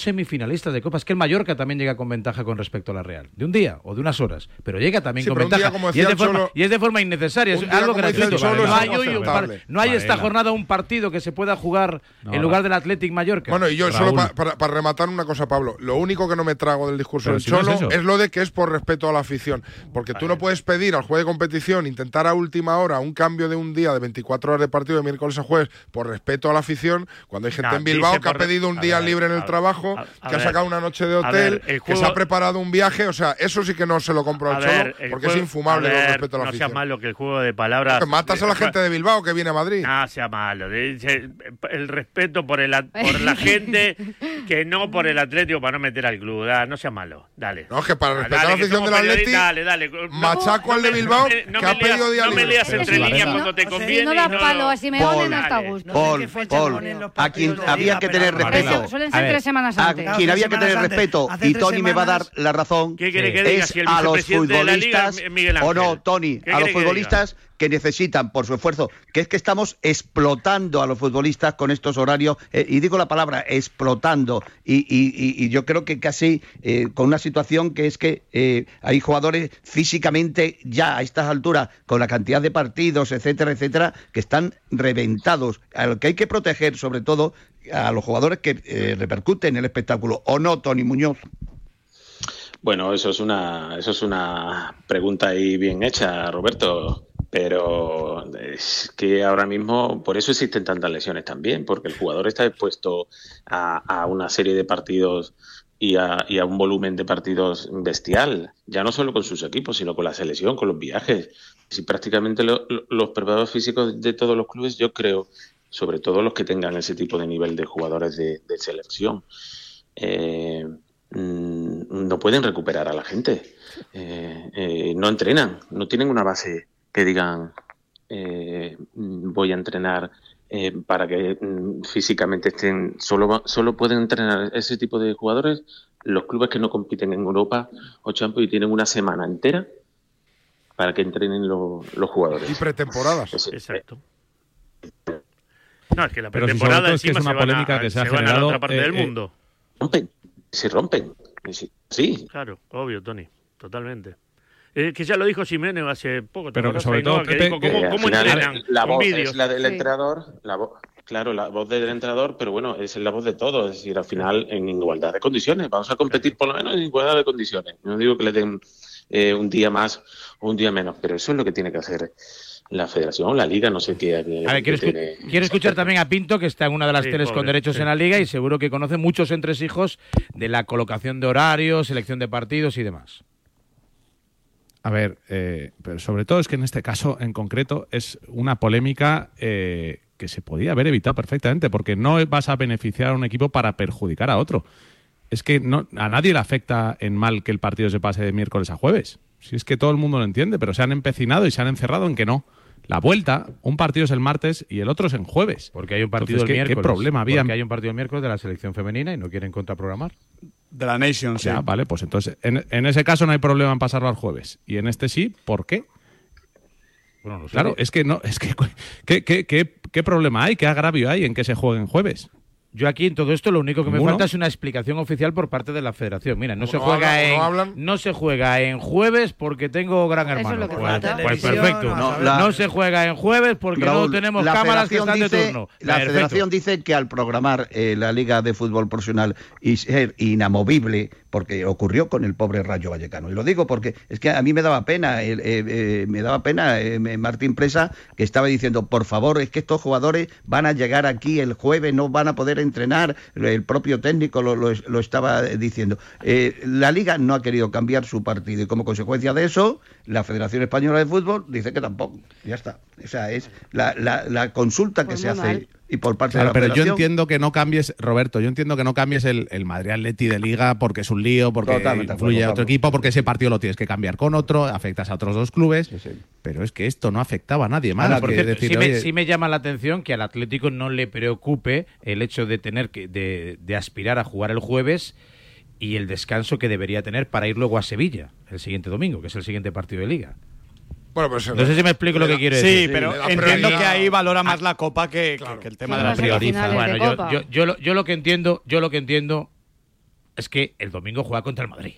semifinalistas de Copa. Es que el Mallorca también llega con ventaja con respecto a la Real. De un día o de unas horas. Pero llega también Sí, con ventaja. y, es de forma, Cholo- y es de forma innecesaria. Es algo gratuito. Cholo, no es hay, hoy un inaceptable. par- no hay esta jornada un partido que se pueda jugar No, en lugar del Athletic Mallorca. Bueno, y yo Raúl. solo pa- para, para rematar una cosa, Pablo. Lo único que no me trago del discurso Pero del si no es Cholo eso. es, lo de que es por respeto a la afición. Porque tú no puedes pedir al juez de competición intentar a última hora un cambio de un día de 24 horas de partido de miércoles a jueves por respeto a la afición, cuando hay gente en Bilbao que ha pedido un día libre en el ver, trabajo, a- a que ha ver, sacado una noche de hotel, ver, el que se ha preparado un viaje. O sea, eso sí que no se lo compro al ver, Cholo, porque juego- es infumable a con ver, respecto a la No sea afición. malo que el juego de palabras. Que matas a la gente de Bilbao que viene a Madrid. No sea malo. El respeto por, el, at- por la gente que no por el Atlético para no meter al club. Da, no sea malo. Dale. No, es que para Ah, respetar dale, a la afición del periodistas, Dale, dale. No- machaco al de me- Bilbao, no me- no que me ha pedido No me leas entre líneas cuando te sea, conviene. no y da no- palo a Simeone, Paul, no está a dale. gusto. Paul, Paul, ponen a quien había que tener respeto. Suelen ser ver, tres semanas A quien había que tener antes. respeto, Hace y Tony me va a dar la razón, ¿Qué quiere que diga es si el a los futbolistas, o no? Tony, ¿Qué a los que futbolistas que necesitan por su esfuerzo, que es que estamos explotando a los futbolistas con estos horarios, eh, y digo la palabra, explotando, y, y- y- y yo creo que casi eh, con una situación que es que eh, hay jugadores físicamente ya a estas alturas, con la cantidad de partidos, etcétera, etcétera, que están reventados, a lo que hay que proteger sobre todo a los jugadores que eh, repercuten en el espectáculo, ¿o no, Tony Muñoz? Bueno, eso es una, eso es una pregunta ahí bien hecha, Roberto. Pero es que ahora mismo, por eso existen tantas lesiones también, porque el jugador está expuesto a, a una serie de partidos y a, y a un volumen de partidos bestial, ya no solo con sus equipos, sino con la selección, con los viajes. Si prácticamente lo- lo- los preparadores físicos de todos los clubes, yo creo, sobre todo los que tengan ese tipo de nivel de jugadores de, de selección, eh, mm, no pueden recuperar a la gente. Eh, eh, no entrenan, no tienen una base que digan eh, voy a entrenar eh, para que mm, físicamente estén. Solo, va- solo pueden entrenar ese tipo de jugadores los clubes que no compiten en Europa o Champions y tienen una semana entera para que entrenen lo- los jugadores. Y pretemporadas. Exacto. No, es que la si pretemporada todo es que encima es una se van a- polémica que se ha van a la otra parte eh, del eh, mundo. rompen, se rompen. Sí, Claro, obvio, Tony, totalmente. Eh, que ya lo dijo Simeone hace poco. ¿te Pero sobre todo, que Pepe, dijo, ¿cómo, Eh, cómo final, entrenan? La voz es la del Sí. entrenador, la voz, claro, la voz del entrenador, pero bueno, es la voz de todos, es decir, al final en igualdad de condiciones, vamos a competir por lo menos en igualdad de condiciones. No digo que le den eh, un día más o un día menos, pero eso es lo que tiene que hacer la federación, la liga, no sé qué. A ver, quiero, qué escu- tiene- quiero escuchar también a Pinto, que está en una de las Sí, teles con derechos sí. en la liga y seguro que conoce muchos entresijos de la colocación de horarios, selección de partidos y demás. A ver, eh, pero sobre todo es que en este caso en concreto es una polémica eh, que se podía haber evitado perfectamente, porque no vas a beneficiar a un equipo para perjudicar a otro. Es que no, a nadie le afecta en mal que el partido se pase de miércoles a jueves. Si es que todo el mundo lo entiende, pero se han empecinado y se han encerrado en que no. La vuelta, un partido es el martes y el otro es en jueves. Porque hay un partido Entonces, el ¿qué- qué miércoles. problema había? Porque hay un partido el miércoles de la selección femenina y no quieren contraprogramar. De la Nation, sí. Ya, vale, pues entonces en, en ese caso no hay problema en pasarlo al jueves. Y en este sí, ¿por qué? Bueno, no sé. Claro, es que no, es que ¿qué, qué, qué, qué problema hay? ¿Qué agravio hay en que se jueguen jueves? Yo aquí en todo esto lo único que me falta es una explicación oficial por parte de la Federación. Mira, no se no juega hablan- en no hablan. no se juega en jueves porque tengo gran Eso es hermano. lo que pues, pues perfecto. no, No, la- se juega en jueves porque no Raúl, tenemos la cámaras que federación están de dice- turno. La Perfecto. federación dice que al programar eh, la Liga de Fútbol Profesional y ser inamovible, porque ocurrió con el pobre Rayo Vallecano, y lo digo porque es que a mí me daba pena, eh, eh, me daba pena eh, Martín Presa, que estaba diciendo, por favor, es que estos jugadores van a llegar aquí el jueves, no van a poder entrenar, el propio técnico lo, lo- lo estaba diciendo. Eh, la Liga no ha querido cambiar su partido y como consecuencia de eso, la Federación Española de Fútbol dice que tampoco, ya está. O sea, es la, la- la consulta que Pues se hace mal. Y por parte Claro, de la pero yo entiendo que no cambies, Roberto, yo entiendo que no cambies el, el Madrid Atleti de Liga porque es un lío, porque Totalmente influye a otro equipo, porque ese partido lo tienes que cambiar con otro, afectas a otros dos clubes. Sí, sí. Pero es que esto no afectaba a nadie más. Ahora, por que cierto, decir, sí, me, oye, sí me llama la atención que al Atlético no le preocupe el hecho de tener que de, de aspirar a jugar el jueves y el descanso que debería tener para ir luego a Sevilla el siguiente domingo, que es el siguiente partido de liga. Bueno, pues No sé si me explico lo que da- quiero Sí, decir. pero entiendo que ahí valora más la copa que, que- que el tema de la de Bueno, yo, yo, yo, lo, yo lo que entiendo, yo lo que entiendo es que el domingo juega contra el Madrid.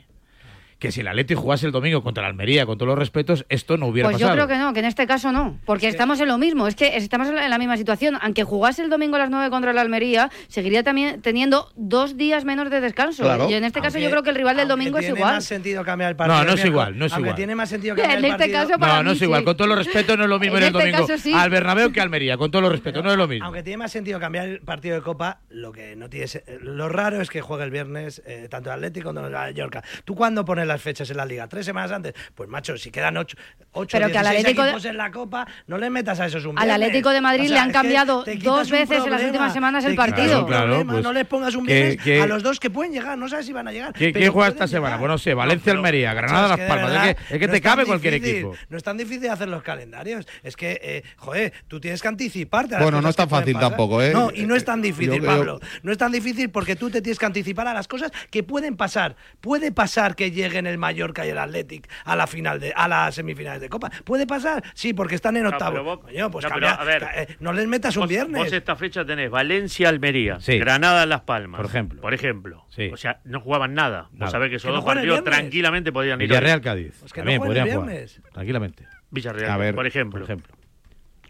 Que si el Atleti jugase el domingo contra el Almería, con todos los respetos, esto no hubiera Pues yo pasado. creo que no, que en este caso no, porque estamos en lo mismo, es que estamos en la, la misma situación. Aunque jugase el domingo a las 9 contra el Almería, seguiría también teniendo dos días menos de descanso. Claro. Y en este caso Aunque- yo creo que el rival del domingo es tiene igual. más sentido cambiar el partido. No, no el es igual, no es aunque igual. tiene más sentido cambiar En el este partido. caso, para No, no mí es igual. sí. Con todo lo respeto, no es lo mismo En en el este domingo caso sí. al Bernabéu que a Almería. Con todo lo respeto, no es lo mismo. Aunque tiene más sentido cambiar el partido de Copa, lo que no tiene lo raro es que juegue el viernes eh, tanto el Atlético como el Mallorca. ¿Tú cuándo pones las fechas en la Liga? ¿Tres semanas antes? Pues macho, si quedan ocho, ocho Pero que al 16 Atlético de- en la Copa, no le metas a esos un Al. Atlético de Madrid O sea, le han cambiado dos veces en las últimas semanas el partido. un Claro, problema, pues, no les pongas un viernes que- a los dos que pueden llegar, no sabes si van a llegar. ¿Quién, juega esta semana? llegar. Pues no sé, Valencia, Almería, Granada, Las Palmas. Es que, es que no te cabe cualquier difícil, equipo. No es tan difícil hacer los calendarios. Es que, eh, joder, tú tienes que anticiparte. a las Bueno, no es tan fácil tampoco, ¿eh? No, y no es tan difícil, Yo Pablo. No es tan difícil porque tú te tienes que anticipar a las cosas que pueden pasar. Puede pasar que lleguen el Mallorca y el Athletic a la final de, a las semifinales de Copa. Puede pasar, sí, porque están en No, octavo. pero vos- Coño, pues no, pero, cambia- a ver, ca- eh, no les metas un Vos- viernes. Vos esta fecha tenés Valencia-Almería, Sí. Granada-Las Palmas. Por ejemplo. Por ejemplo. Sí. O sea, no jugaban nada. Nada. Vos sabés que esos Que dos partidos tranquilamente podían ir. hoy. Villarreal-Cádiz. Pues que También podrían jugar. Tranquilamente. Villarreal, A ver, por ejemplo. Por ejemplo.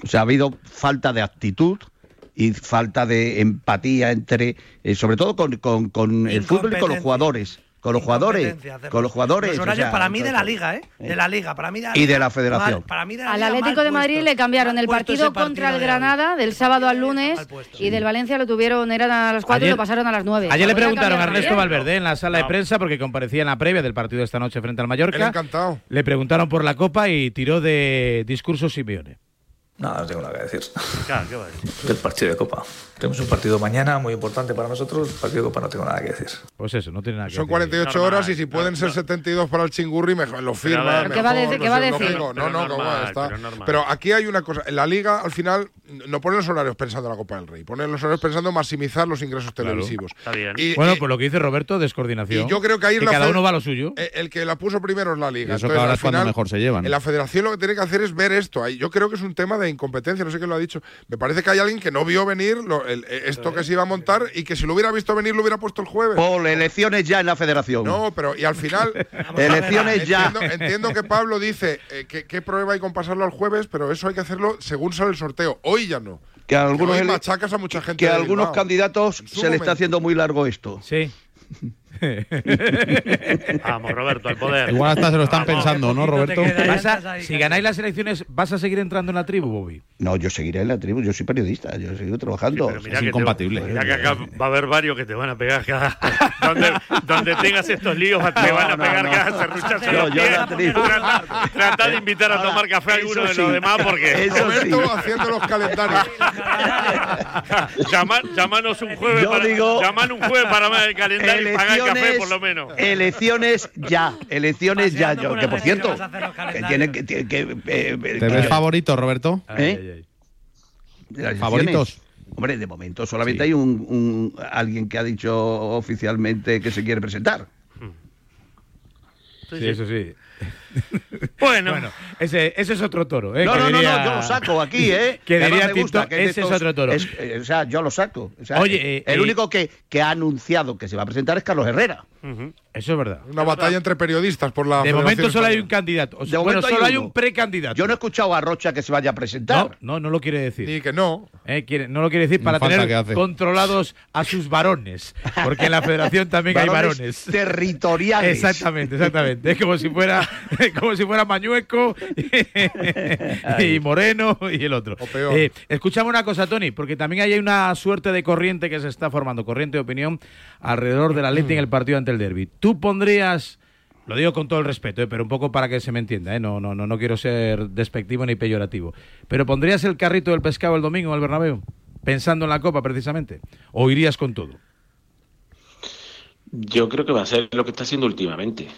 O sea, ha habido falta de actitud y falta de empatía entre, eh, sobre todo con, con- con el fútbol y con los jugadores. Con los jugadores. Con los jugadores. Los o horarios sea, para mí de la liga, ¿eh? De la liga, para mí de la Y de liga, la federación. mal- para mí de la Al liga, Atlético de Madrid le cambiaron el partido contra el. Granada del sábado al lunes y del Valencia lo tuvieron, eran a las 4 y Ayer- lo pasaron a las 9. Ayer le preguntaron a Ernesto. Valverde en la sala de prensa porque comparecía en la previa del partido de esta noche frente al Él Mallorca. encantado. Le preguntaron por la Copa y tiró de discurso Simeone. Nada, no tengo nada que decir. Claro, ¿qué va a decir? Del partido de Copa. Tenemos un partido mañana muy importante para nosotros. El partido de Copa no tengo nada que decir. Pues eso, no tiene nada que Son decir. 48 Normal, horas y si pueden no, ser no. 72 para el chingurri, mejor lo firma. ¿qué va a decir- no qué va a decir? No, Pero no, que normal, está. pero normal. Pero aquí hay una cosa. En la liga, al final, no ponen los horarios pensando en la Copa del Rey. Ponen los horarios pensando en maximizar los ingresos televisivos. Está bien. Y- Bueno, y- por lo que dice Roberto, descoordinación. y yo creo que ahí la cada uno va a lo suyo. Eh, El que la puso primero es la liga. Y eso Entonces, que ahora al es cuando final, mejor se llevan. En la federación lo que tiene que hacer es ver esto. Ahí- Yo creo que es un tema de incompetencia, no sé quién lo ha dicho. Me parece que hay alguien que no vio venir lo- el- eh, esto que se iba a montar y que si lo hubiera visto venir lo hubiera puesto el jueves. Por elecciones ya en la federación. No, pero y al final Elecciones ya. entiendo, entiendo que Pablo dice eh, que qué prueba hay con pasarlo al jueves, pero eso hay que hacerlo según sale el sorteo. Hoy ya no. Que a algunos, machacas a mucha gente que a algunos candidatos se le está haciendo muy largo esto. Sí. Vamos, Roberto, al poder. Igual hasta se lo están Vamos. pensando, ¿no, Roberto? a- si ganáis las elecciones, ¿vas a seguir entrando en la tribu, Bobby? No, yo seguiré en la tribu, yo soy periodista, yo sigo trabajando. Mira Es que te- incompatible. mira que acá va a haber varios que te van a pegar cada. donde, donde tengas estos líos, te van a no, pegar no. cada serruchazo Yo- la tribu. Trata, trata de invitar a tomar café a alguno de sí. los demás porque. Eso sí. Roberto haciendo los calendarios. Llama- Llamanos un jueves Yo para. digo- llaman un jueves para ver el calendario y pagar café por lo menos. elecciones ya, elecciones ya. Yo, por que por cierto, que tiene que, tiene que, eh, ¿Te que- ves favorito, Roberto? ¿Eh? ¿Favoritos? Hombre, de momento solamente Sí. hay un, un- alguien que ha dicho oficialmente que se quiere presentar. Sí, eso sí. Bueno, Bueno, ese, ese es otro toro. ¿eh? No, no, no, diría- no, yo lo saco aquí, ¿eh? Que diría me gusta, Tito, que ese es estos- otro toro. es- eh, o sea, yo lo saco. O sea, Oye, eh, el eh, único que, que ha anunciado que se va a presentar es Carlos Herrera. Eso es verdad. Una batalla entre periodistas por la. De momento solo hay un candidato. O sea, De bueno, momento hay solo hay uno. un precandidato. Yo no he escuchado a Rocha que se vaya a presentar. no, no lo quiere decir. Ni que no. Eh, quiere- no lo quiere decir para tener controlados a sus varones. Porque en la federación también hay Varones territoriales. Exactamente, exactamente. Es como si fuera, como si fuera Mañueco y Moreno y el otro. O peor. Eh, escuchame una cosa, Tony, porque también hay una suerte de corriente que se está formando, corriente de opinión alrededor del Atleti en el partido ante el Derby. ¿Tú pondrías, lo digo con todo el respeto, eh, pero un poco para que se me entienda, eh, no, no, no, no quiero ser despectivo ni peyorativo, pero pondrías el carrito del pescado el domingo el Bernabéu, pensando en la Copa precisamente, o irías con todo? Yo creo que va a ser lo que está haciendo últimamente.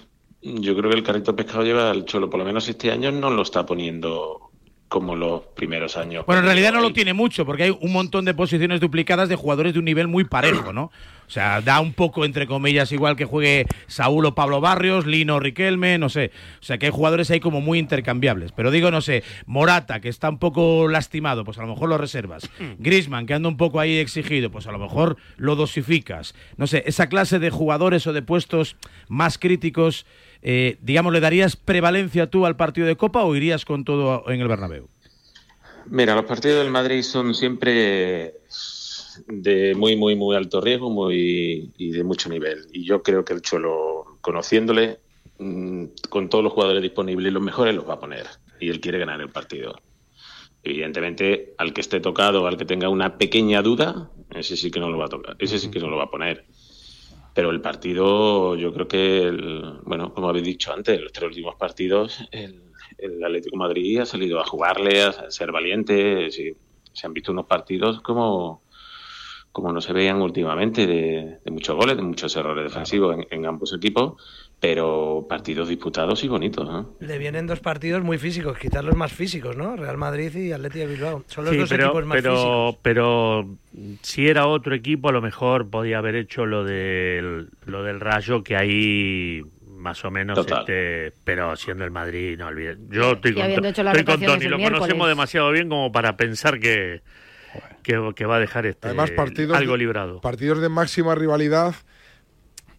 Yo creo que el carrito de pescado lleva al Cholo, por lo menos este año no lo está poniendo como los primeros años. Bueno, en realidad no lo tiene mucho, porque hay un montón de posiciones duplicadas de jugadores de un nivel muy parejo, ¿no? O sea, da un poco, entre comillas, igual que juegue Saúl o Pablo Barrios, Lino Riquelme, no sé. O sea, que hay jugadores ahí como muy intercambiables. Pero digo, no sé, Morata, que está un poco lastimado, pues a lo mejor lo reservas. Grisman, que anda un poco ahí exigido, pues a lo mejor lo dosificas. No sé, esa clase de jugadores o de puestos más críticos, eh, digamos, ¿le darías prevalencia tú al partido de Copa o irías con todo en el Bernabéu? Mira, los partidos del Madrid son siempre de muy, muy, muy alto riesgo muy, y de mucho nivel. Y yo creo que el Cholo, conociéndole, mm, con todos los jugadores disponibles, los mejores los va a poner. Y él quiere ganar el partido. Evidentemente, al que esté tocado, al que tenga una pequeña duda, ese sí que no lo va a tocar, ese sí que no lo va a poner. Pero el partido, yo creo que, el- bueno, como habéis dicho antes, los tres últimos partidos, el, el Atlético Madrid ha salido a jugarle, a ser valiente. se han visto unos partidos como, como no se veían últimamente, de, de muchos goles, de muchos errores defensivos en, en ambos equipos, pero partidos disputados y bonitos. ¿no? Le vienen dos partidos muy físicos, quizás los más físicos, ¿no? Real Madrid y Atleti de Bilbao. Son los Sí, dos pero, equipos más pero, físicos. pero si era otro equipo, a lo mejor podía haber hecho lo del, lo del Rayo, que ahí más o menos, Total. este, pero siendo el Madrid, no olviden. Yo estoy Y con, estoy con Tony, lo miércoles. conocemos demasiado bien como para pensar que, que, que va a dejar este Además, partidos, algo librado. partidos de máxima rivalidad.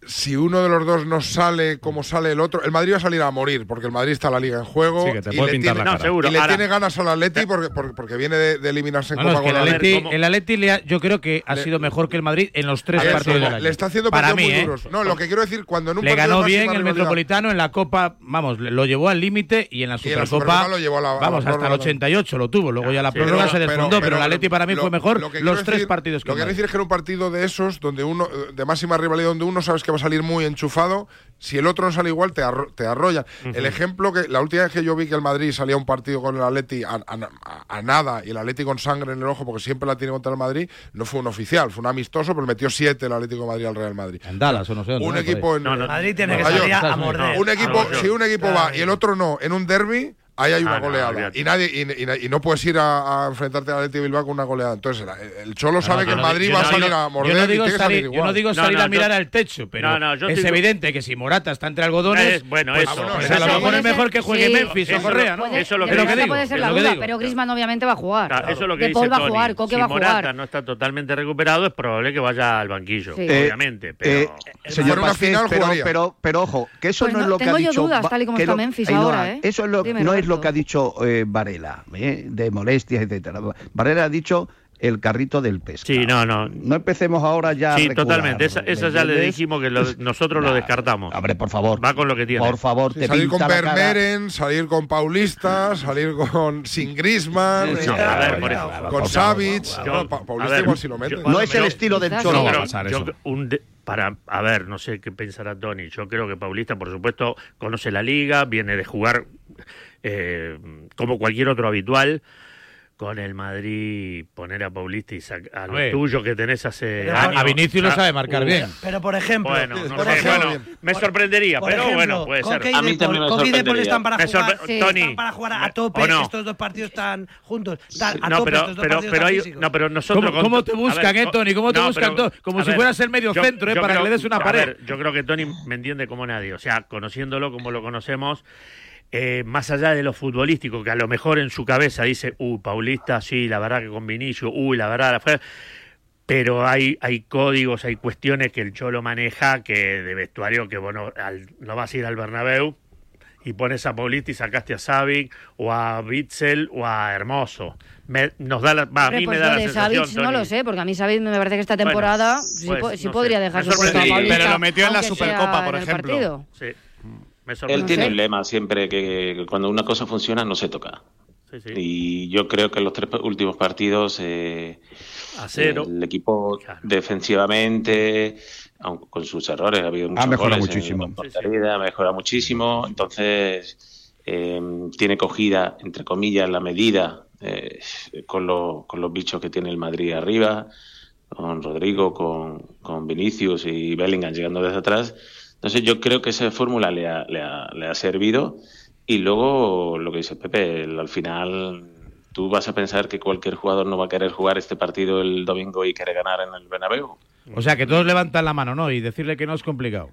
Si uno de los dos no sale como sale el otro, el Madrid va a salir a morir, porque el Madrid está la liga en juego. Sí, que te y puede le pintar tiene, la No, cara. seguro. y le Ahora- tiene ganas al Atleti porque, porque, porque viene de, de eliminarse en No, no, es Copa que el con el Atleti, ¿cómo? el Atleti le ha- yo creo que ha Le- sido mejor que el Madrid en los tres partidos le- del año. Le está haciendo Para partidos mí, muy ¿eh? duros. No, lo que quiero decir, cuando en un Le ganó bien el rivalidad- Metropolitano en la Copa, vamos, lo llevó al límite y en la Y en la Supercopa, lo llevó a la- a la vamos, hasta el prórroga. 88 lo tuvo, luego ya la prórroga se desfondó, pero, el Atleti para mí fue mejor los tres partidos que Lo que quiero decir es que en un partido de esos, donde uno de máxima rivalidad, donde uno sabes que va a salir muy enchufado, si el otro no sale igual, te, arro- te arrolla. El ejemplo que la última vez que yo vi que el Madrid salía a un partido con el Atleti a, a- a nada y el Atleti con sangre en el ojo, porque siempre la tiene contra el Madrid, no fue un oficial, fue un amistoso, pero metió siete el Atlético de Madrid al Real Madrid. En Dallas o no sé dónde. Un ¿no? equipo en, No, no, Madrid tiene que salir a, morder. un equipo, si un equipo va y el otro no, en un derby, ahí hay una Ah, no, goleada. y nadie y, y- y no puedes ir a, a enfrentarte al Atleti Bilbao con una goleada. Entonces, el Cholo sabe No, que el Madrid va a salir a morder yo y digo salir, yo igual. no digo salir no, a mirar yo- al techo, pero No, no, yo es evidente que si Morata está entre algodones, Es- bueno, pues, eso, pues eso a lo mejor es mejor que juegue Sí. Memphis o Correa, ¿no? Puede- Eso es lo que Morata digo, puede ser la duda, digo. pero Griezmann obviamente va a jugar. Eso lo que Paul va a jugar, Coque si va a Morata jugar. no está totalmente recuperado, es probable que vaya al banquillo. Eh, obviamente. Eh, Pero señor fuera una final, pero, pero, ojo, que eso Pues no, es lo que tengo ha yo dicho. dudas, Va- tal y como está Memphis ahora, ¿eh? Eso es lo, no es lo Roberto. que ha dicho eh, Varela, ¿eh? de molestias, etcétera. Varela ha dicho el carrito del pesca. Sí, no, no. No empecemos ahora ya a sí, recular, totalmente. Esa, ¿me esa ya le dijimos que lo- nosotros lo descartamos. Hombre, por favor. Va con lo que tiene. Por favor, Sí, te salir con pinta. Vermeeren, salir con Paulista, salir con sin Griezmann, Sí, eh, eso. va, con. Savic. No, Paulista igual si lo mete. No es el estilo del Cholo. No va a pasar yo- eso. un de- para, a ver, no sé qué pensará Tony. Yo creo que Paulista, por supuesto, conoce la liga, viene de jugar eh, como cualquier otro habitual. Con el Madrid, poner a Paulista y a, lo ver. tuyo que tenés hace Pero años. A Vinicius lo sabe marcar Uh, bien. Pero por ejemplo, Bueno, no por sé, ejemplo, bueno, me por- sorprendería, por pero ejemplo, bueno, puede ser. A mí también me Coque y De Paul sorprendería. están para Me jugar, sorpre- sí, Tony, están para jugar a tope. ¿o no? Estos dos partidos están juntos. Están a No, tope pero, estos dos pero, partidos pero, hay, no, pero nosotros. ¿Cómo, cómo te a buscan, ver, eh, Tony? ¿Cómo te buscan pero? Como a si ver, fueras el medio yo- centro, eh, para creo- que le des una a pared. yo creo que Tony me entiende como nadie. O sea, conociéndolo como lo conocemos, eh, más allá de lo futbolístico, que a lo mejor en su cabeza dice, uy, Paulista, sí, la verdad que con Vinicio, uy, la verdad, la. Pero hay, hay códigos, hay cuestiones que el Cholo maneja que de vestuario que, bueno, al- no vas a ir al Bernabéu y pones a Paulista y sacaste a Savic o a Bitzel o a Hermoso. Me- nos da la, a mí pues me da la de sensación, Savic no lo sé, porque a mí Savic me parece que esta Bueno, temporada sí, pues, po- sí no podría sé. dejar su puesto a sorprende- Paulista, pero lo metió en la Supercopa, por ejemplo. partido. Sí. Me Él tiene un lema siempre que, cuando una cosa funciona no se toca. Sí, sí. Y yo creo que en los tres últimos partidos eh, A cero. el equipo Claro. defensivamente, aun con sus errores, ha habido muchos mejorado goles en muchísimo. portería, ha mejorado muchísimo. Entonces eh, tiene cogida, entre comillas, la medida eh, con, lo- con los bichos que tiene el Madrid arriba, con Rodrigo, con, con Vinicius y Bellingham llegando desde atrás. Entonces yo creo que esa fórmula le ha, le ha- le ha servido y luego lo que dice Pepe, el- al final tú vas a pensar que cualquier jugador no va a querer jugar este partido el domingo y querer ganar en el Bernabéu. O sea, que todos levantan la mano, ¿no? Y decirle que no es complicado.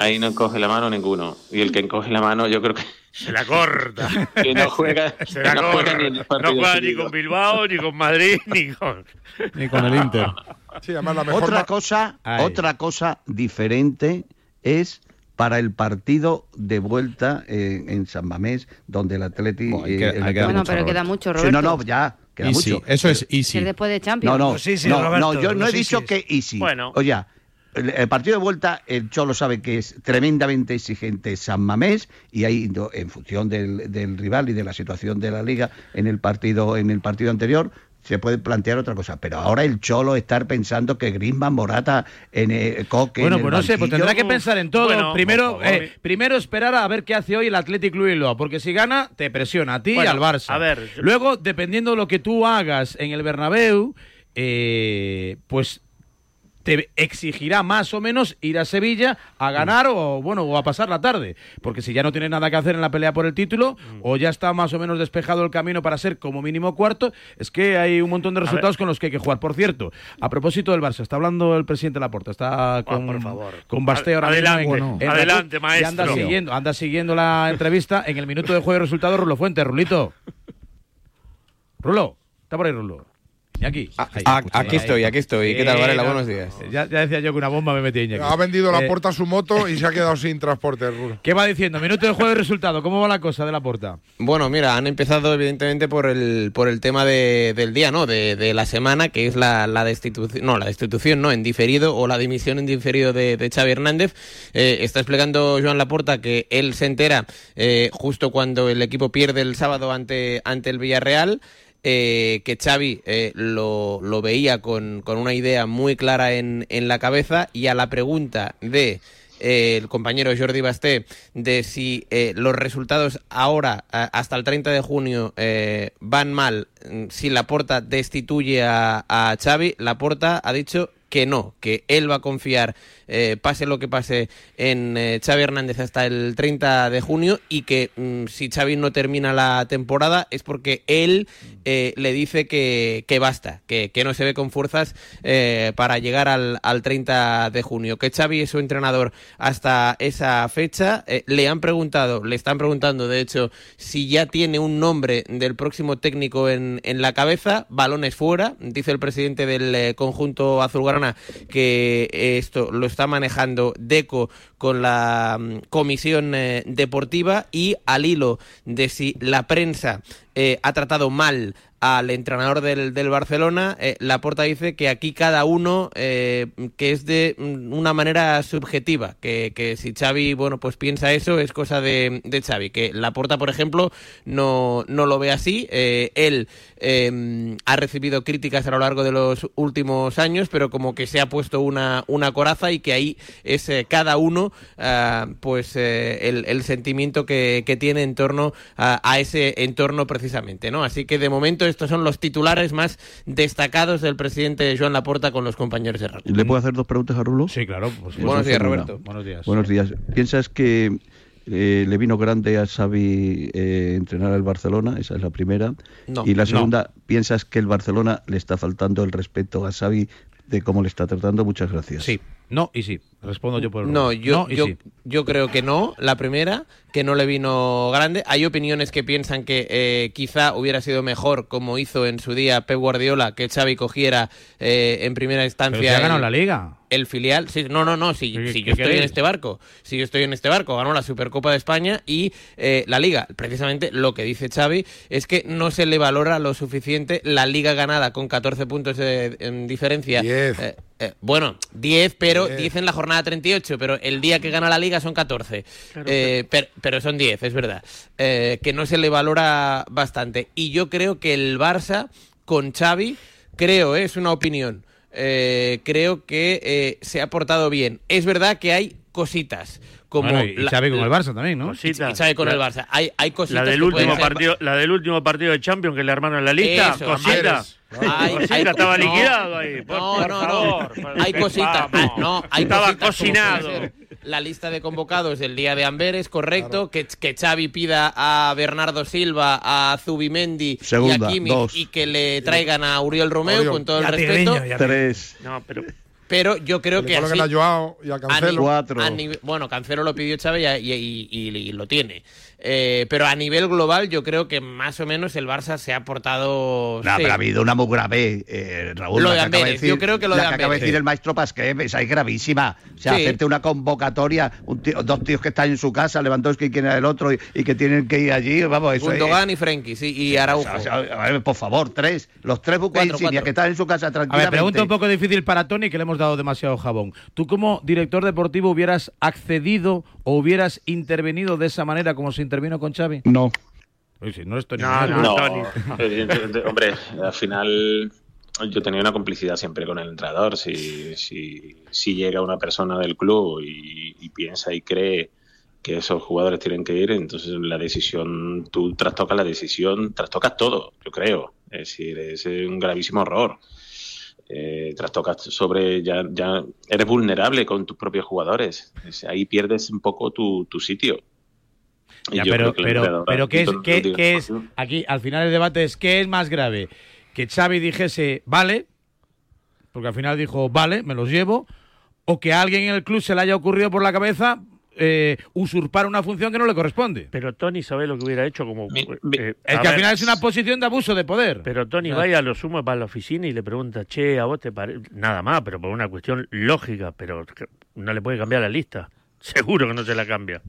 Ahí no coge la mano ninguno. Y el que encoge la mano, yo creo que, Se la corta. que no juega, Se la no corta. juega ni en los No juega ni con Bilbao, ni con Madrid, ni con. Ni con el Inter. Sí, además la mejor Otra cosa, otra cosa diferente es para el partido de vuelta eh, en San Mamés, donde el Atleti hay eh, que- dar Bueno, pero Roberto. queda mucho, Sí, no, Roberto. no, ya, queda Easy. mucho. Eso es easy. es después de Champions. No, no, Pues sí, sí, no, Roberto, no, yo no he sí, dicho sí. que easy. Bueno. Oye, el, el partido de vuelta, el Cholo sabe que es tremendamente exigente San Mamés y ahí, en función del, del rival y de la situación de la liga en el partido, en el partido anterior, se puede plantear otra cosa. Pero ahora el Cholo estar pensando que Griezmann, Morata, en el Coque. Bueno, en el pues no sé, pues tendrá que pensar en todo. Bueno, primero, favor. eh, primero esperar a ver qué hace hoy el Athletic Club Bilbao, porque si gana, te presiona a ti Bueno, y al Barça. a ver, yo- Luego, dependiendo de lo que tú hagas en el Bernabéu, eh, pues te exigirá más o menos ir a Sevilla a ganar o bueno o a pasar la tarde. Porque si ya no tiene nada que hacer en la pelea por el título o ya está más o menos despejado el camino para ser como mínimo cuarto es que hay un montón de resultados con los que hay que jugar. Por cierto a propósito del Barça está hablando el presidente Laporta está con Ah, por favor. con Basté ahora mismo Adelante, en- en adelante, y anda maestro. siguiendo anda siguiendo la entrevista en el minuto de juego y resultado Rulo Fuente. Rulito. Rulo está por ahí Rulo Iñaki. Ah, Ahí, ah, aquí estoy, aquí estoy. ¿Qué tal, Varela? no, Buenos días. Ya, ya decía yo que una bomba me metía Iñaki. Ha vendido la Eh, puerta a su moto y se ha quedado sin transporte, Rulo. ¿Qué va diciendo? Minuto de juego y resultado. ¿Cómo va la cosa de la puerta? Bueno, mira, han empezado evidentemente por el, por el tema de- del día, ¿no? De, de la semana, que es la, la destitución, no, la destitución, ¿no? En diferido o la dimisión en diferido de, de Xavi Hernández. Eh, está explicando Joan Laporta que él se entera eh, justo cuando el equipo pierde el sábado ante, ante el Villarreal. Eh, que Xavi eh, lo, lo veía con, con una idea muy clara en, en la cabeza y a la pregunta de eh, el compañero Jordi Basté de si eh, los resultados ahora, hasta el 30 de junio, eh, van mal, mm, si Laporta destituye a, a Xavi, Laporta ha dicho que no, que él va a confiar, eh, pase lo que pase, en eh, Xavi Hernández hasta el 30 de junio y que mm, si Xavi no termina la temporada es porque él eh, le dice que, que basta, que, que no se ve con fuerzas eh, para llegar al, al 30 de junio, que Xavi es su entrenador hasta esa fecha. Eh, le han preguntado, le están preguntando, de hecho, si ya tiene un nombre del próximo técnico en, en la cabeza, balones fuera, dice el presidente del conjunto azulgrana que esto lo está manejando Deco con la mm, comisión eh, deportiva y al hilo de si la prensa eh, ha tratado mal al entrenador del, del Barcelona, eh, Laporta dice que aquí cada uno, eh, que es de mm, una manera subjetiva, que, que si Xavi, bueno, pues piensa eso, es cosa de, de Xavi, que Laporta, por ejemplo, no, no lo ve así, eh, él eh, ha recibido críticas a lo largo de los últimos años, pero como que se ha puesto una, una coraza y que ahí es eh, cada uno, ah, pues eh, el, el sentimiento que, que tiene en torno a, a ese entorno precisamente, ¿no? Así que de momento estos son los titulares más destacados del presidente Joan Laporta con los compañeros de radio. ¿Le puedo hacer dos preguntas a Rulo? Sí, claro. pues, Pues Buenos días. Roberto. Buenos días. Buenos días. ¿Piensas que eh, le vino grande a Xavi eh, entrenar al Barcelona? Esa es la primera. No, y la no. segunda, ¿piensas que el Barcelona le está faltando el respeto a Xavi de cómo le está tratando? Muchas gracias. Sí. No y sí. Respondo yo por el No, yo, No y yo, sí. yo creo que no. La primera, que no le vino grande. Hay opiniones que piensan que eh, quizá hubiera sido mejor, como hizo en su día Pep Guardiola, que Xavi cogiera eh, en primera instancia. Pero se ha ganado el- la liga. el filial, sí, no, no, no, si, ¿Qué- si qué yo estoy en este barco, si yo estoy en este barco, ganó la Supercopa de España y eh, la Liga. Precisamente lo que dice Xavi es que no se le valora lo suficiente la Liga ganada con 14 puntos de, en diferencia. Diez. Eh, eh, bueno, 10, pero Diez. 10 en la jornada 38, pero el día que gana la Liga son 14. Eh, per- pero, son 10, es verdad. Eh, que no se le valora bastante. Y yo creo que el Barça con Xavi, creo, eh, es una opinión, eh, creo que eh, se ha portado bien. Es verdad que hay cositas. Como Bueno, y la- Xavi con el Barça también, ¿no? Cosita. y Xavi con La- el Barça. Hay, hay cositas La del último ser- partido, la del último partido de Champions que le armaron en la lista, Eso, cosita. Hay- estaba no, liquidado ahí. Por, no, por no, favor. no. Hay cositas. No, hay Estaba cositas cocinado. La lista de convocados del día de Amberes, correcto. Que, que Xavi pida a Bernardo Silva, a Zubimendi y Segunda, a Kimmich dos. y que le traigan a Uriel Romeo Oriol. con todo Y el a respeto. Y a Tres. No, pero Pero yo creo que así, a Joao y a a ni- Cancelo. a nive- bueno, Cancelo lo pidió Chávez y, y- y- y lo tiene. Eh, pero a nivel global, yo creo que más o menos el Barça se ha portado. No, sí. pero ha habido una muy grave, eh, Raúl. Lo de Amberes, decir- yo creo que lo la de que acaba de Amberes. decir el maestro Pasquet, esa es gravísima. O sea, Sí. hacerte una convocatoria, un tío- dos tíos que están en su casa, Lewandowski y quién era el otro, y, y que tienen que ir allí, vamos, eso es- Gundogan y Frenkie, sí, y Araujo. O sea, a ver, por favor, tres. Los tres buques Cuatro, insignia que están en su casa A tranquilamente. ver, pregunta un poco difícil para Tony, que le hemos dado demasiado jabón. ¿Tú como director deportivo hubieras accedido o hubieras intervenido de esa manera como se intervino con Xavi? No. Si no es Tony. No, no. No, hombre, al final yo tenía una complicidad siempre con el entrenador. Si, si, si llega una persona del club y, y piensa y cree que esos jugadores tienen que ir, entonces la decisión, tú trastocas la decisión, trastocas todo, yo creo. Es decir, es un gravísimo error. Eh, trastocas sobre, ya, ya eres vulnerable con tus propios jugadores. Es- ahí pierdes un poco tu, tu sitio. Ya, pero, pero, pero ¿qué es, aquí qué, es? Aquí, al final el debate es ¿qué es más grave? Que Xavi dijese, vale, porque al final dijo, vale, me los llevo, o que a alguien en el club se le haya ocurrido por la cabeza eh, usurpar una función que no le corresponde. Pero Tony, ¿sabes lo que hubiera hecho? Como, Mi- eh, Es que al final es una posición de abuso de poder. Pero Tony O sea, vaya a lo sumo para la oficina y le pregunta, che, a vos te parece. Nada más, pero por una cuestión lógica, pero no le puede cambiar la lista. Seguro que no se la cambia.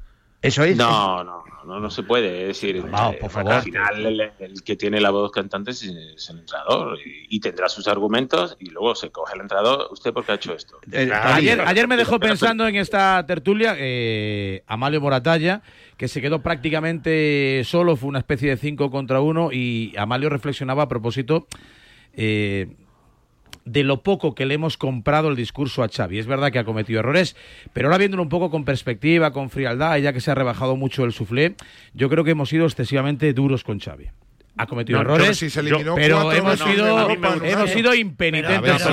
Eso es. No, no, no, no se puede. Es decir, Vamos, eh, por favor. al final el, el que tiene la voz cantante es, es el entrenador y, y tendrá sus argumentos y luego se coge el entrenador. ¿Usted por qué ha hecho esto? Eh, Ayer, ayer me dejó pensando en esta tertulia eh, Amalio Moratalla, que se quedó prácticamente solo, fue una especie de 5 contra 1 y Amalio reflexionaba a propósito eh, de lo poco que le hemos comprado el discurso a Xavi. Es verdad que ha cometido errores, pero ahora viéndolo un poco con perspectiva, con frialdad, y ya que se ha rebajado mucho el suflé, yo creo que hemos sido excesivamente duros con Xavi. Ha cometido No, errores, pero si se eliminó pero cuatro hemos veces sido, un hemos sido impenitentes.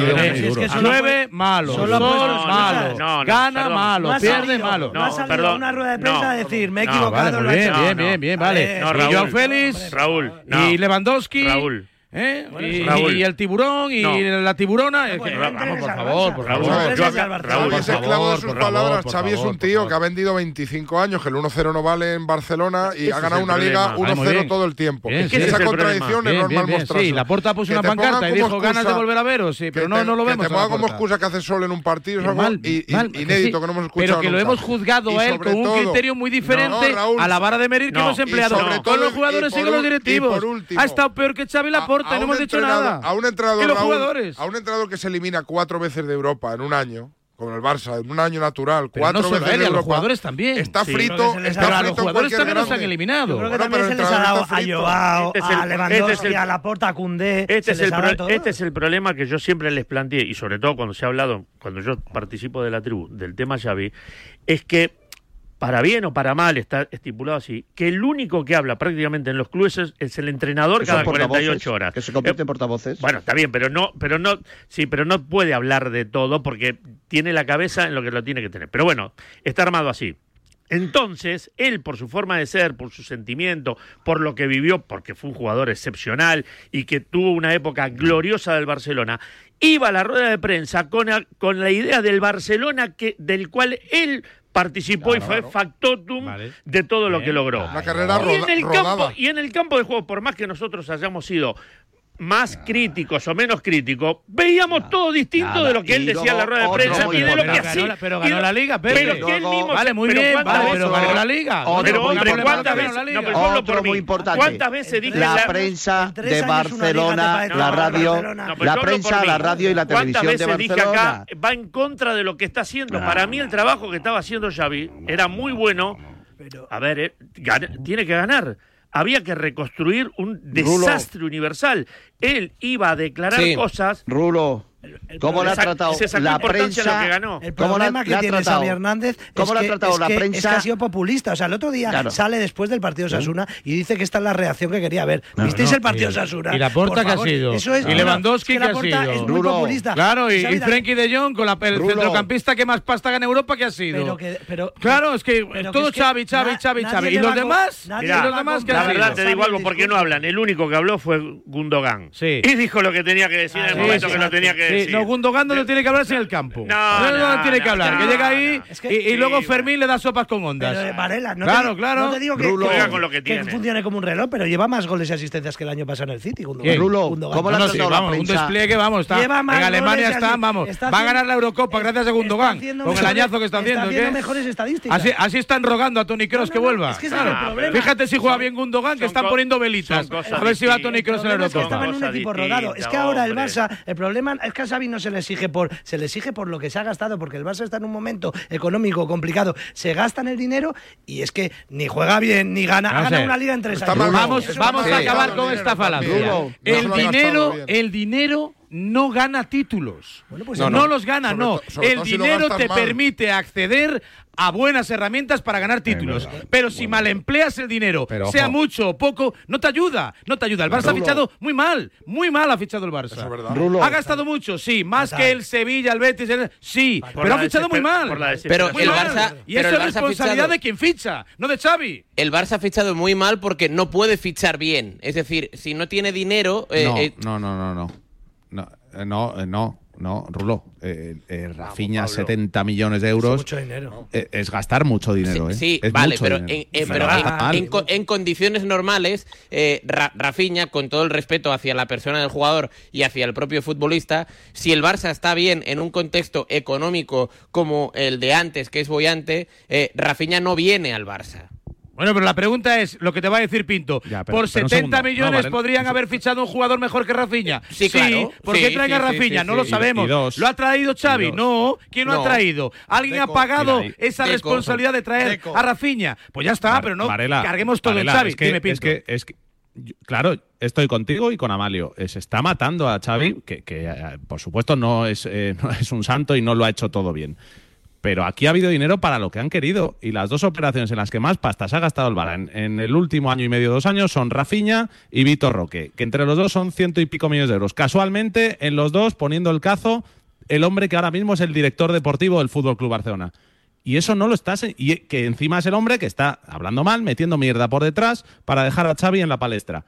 Llueve, malo. Sol, no, malo. no, no, Gana, malo. No pierde, malo. No ha No, salido perdón. una rueda de prensa No. a decir, me he No, equivocado. Vale, bien, hecho". bien, no. bien, bien, Vale. No, y Raúl. Joao Félix, Raúl, no. y Lewandowski, Raúl. ¿Eh? y, el tiburón, y No. la tiburona. Bueno, vamos, por favor, por favor. Yo-. Raúl, es esclavo de sus palabras. Xavi es un tío que ha vendido 25 años, que el 1-0 no vale en Barcelona y ha ganado una liga problema. Vale, muy 1-0 bien. todo el tiempo. Esa contradicción es normal mostrarse. Sí, Laporta puso Que una pancarta y dijo ganas de volver a veros, sí, pero no, no lo vemos. te a ponga como excusa que hace sol en un partido inédito que no hemos escuchado Pero que lo hemos juzgado a él sobre con un criterio muy diferente a la vara de medir que hemos empleado sobre con todo- los jugadores y con los directivos. ha estado peor que Xavi Laporta a y no hemos dicho nada. A un entrenador, Que los Raúl, jugadores. a un entrenador que se elimina cuatro veces de Europa en un año, como el Barça, en un año natural, Pero cuatro no solo veces él, de a los Europa, jugadores también. Está Sí. frito, Creo que se les está frito los jugadores también los han eliminado. Yo creo que Bueno, también se les ha dado a. Joao, Este es a el- Lewandowski, este es el- a Laporta, a Koundé. Este se es, les el pro- este es el problema que yo siempre les planteé, y sobre todo cuando se ha hablado, cuando yo participo de la tribu, del tema Xavi, es que, para bien o para mal, está estipulado así, que el único que habla prácticamente en los clubes es, es el entrenador cada portavoces, 48 horas. Que se convierten Eh, en portavoces. bueno, está bien, pero no, pero no, sí, pero no puede hablar de todo porque tiene la cabeza en lo que lo tiene que tener. Pero bueno, está armado así. Entonces, él, por su forma de ser, por su sentimiento, por lo que vivió, porque fue un jugador excepcional y que tuvo una época gloriosa del Barcelona, iba a la rueda de prensa con, a- con la idea del Barcelona que, del cual él participó y fue factotum Vale. de todo lo que logró. Una carrera Y en, roda- el rodada. campo, y en el campo de juego, por más que nosotros hayamos sido más críticos o menos críticos, veíamos todo distinto nada. de lo que él decía en la rueda de prensa y de lo que hacía. Pero ganó la liga, Pepe. Pero que él mismo. Vale, muy pero bien, ¿cuántas pero ganó la liga. Pero, hombre. ¿cuántas veces? No, pero Otro muy importante. ¿Cuántas veces dije la prensa de Barcelona, la radio, Barcelona. La prensa, la radio y la televisión ¿Cuántas de veces dije Barcelona. acá va en contra de lo que está haciendo? Para mí el trabajo que estaba haciendo Xavi era muy bueno. Pero- A ver, eh, gana- tiene que ganar. Había que reconstruir un Rulo. desastre universal. Él iba a declarar Sí. cosas. Rulo, ¿cómo le ha tratado la prensa? lo que ganó. El ¿Cómo la- problema que tiene? Xavi Hernández ¿Cómo es, ha que, tratado es la que- prensa? es que ha sido populista. O sea, el otro día Claro. sale después del partido de Sasuna y dice que esta es la reacción que quería ver. No, ¿Visteis no, el partido y- de Sasuna? y Laporta Por que ha sido. Eso es, Y no, Lewandowski es que ha sido. Es muy Rulo. populista. Claro, y, y Frenkie de Jong, con la, el Rulo. centrocampista que más pasta gana en Europa, que ha sido. Pero que- pero- claro, es que pero que todo Xavi, Xavi, Xavi, Xavi. ¿Y los demás? ¿Y los demás La verdad, te digo algo, porque no hablan. El único que habló fue Gundogan. Sí. Y dijo lo que tenía que decir en el Ah, momento que lo sí. tenía que Sí, Sí, no, Gundogan no tiene que hablar en el campo. No, no, no, tiene que hablar. no, que llega ahí. Es que- y, luego bueno. Fermín le da sopas con ondas. Pero, eh, Varela, no claro, te, claro. No te digo que, Rulo. que- Juega con lo que tiene. funcione como un reloj, pero lleva más goles y asistencias que el año pasado en el City. Gundogan. Rulo, Gundogan. ¿cómo No, sí, vamos, un despliegue, vamos, está. Lleva más En Alemania goles y está, así- vamos. está Va a ganar la Eurocopa gracias a Gundogan. Con el añazo que está haciendo. mejores estadísticas. Así, están rogando a Tony Kroos que vuelva. es que ese es el Claro. problema. Fíjate si juega bien Gundogan, que están poniendo velitas. A ver si va. Tony Kroos en la El problema es que Eurocopa. estaba en un equipo rodado. Es que ahora el. Barça, el problema es que a Xavi no se le exige por se le exige por lo que se ha gastado, porque el Barça está en un momento económico complicado. Se gastan el dinero y es que ni juega bien ni gana. Ha ganado una liga en tres años. Vamos, vamos sí. a acabar Sí. con esta falacia. El dinero, el dinero no gana títulos. Bueno, pues no, no, no. los gana, Sobre no. sobre El si dinero te mal. permite acceder a buenas herramientas para ganar títulos. Pero si mal empleas el dinero, Pero, sea ojo. mucho o poco, no te ayuda. No te ayuda. El Barça ha fichado muy mal. Muy mal ha fichado el Barça. Es verdad. Rulo. Ha gastado mucho, sí. Más Fatal. que el Sevilla, el Betis, el- sí. Por pero ha fichado muy mal. Pero. Muy el mal. Barça- y pero eso el es responsabilidad fichado- de quien ficha, no de Xavi. El Barça ha fichado muy mal porque no puede fichar bien. Es decir, si no tiene dinero. eh, no, eh, no, no, no, no. No, eh, no, eh, no, no, Rulo. Eh, eh, Rafinha, 70 millones de Es euros. mucho dinero. eh, es gastar mucho dinero, ¿eh? Sí, Es vale, mucho pero, dinero. en, eh, Se pero lo en- gasta mal. en co- en condiciones normales, eh, Ra- Rafinha, con todo el respeto hacia la persona del jugador y hacia el propio futbolista, si el Barça está bien en un contexto económico como el de antes, que es bollante, eh, Rafinha no viene al Barça. Bueno, pero la pregunta es lo que te va a decir Pinto. Ya, pero- Por pero un 70 segundo. millones No, vale. podrían haber fichado un jugador mejor que Rafinha. Sí, claro. ¿Por qué Sí, traen sí, a Rafinha? no lo sabemos. dos. ¿Lo ha traído Xavi? No. ¿Quién lo No. ha traído? ¿Alguien Deco. ha pagado esa Deco. responsabilidad de traer Deco. a Rafinha? Pues ya está, pero no carguemos todo Varela, en Xavi. Es que, Dime, es Pinto. que, es que- yo- claro, estoy contigo y con Amalio. Eh, Se está matando a Xavi, que, que, eh, por supuesto no es, eh, no es un santo y no lo ha hecho todo bien. Pero aquí ha habido dinero para lo que han querido. Y las dos operaciones en las que más pasta se ha gastado el Barça en, el último año y medio, dos años, son Rafinha y Vitor Roque, que entre los dos son ciento y pico millones de euros. Casualmente, en los dos, poniendo el cazo, el hombre que ahora mismo es el director deportivo del Fútbol Club Barcelona. Y eso no lo estás. Y que encima es el hombre que está hablando mal, metiendo mierda por detrás para dejar a Xavi en la palestra.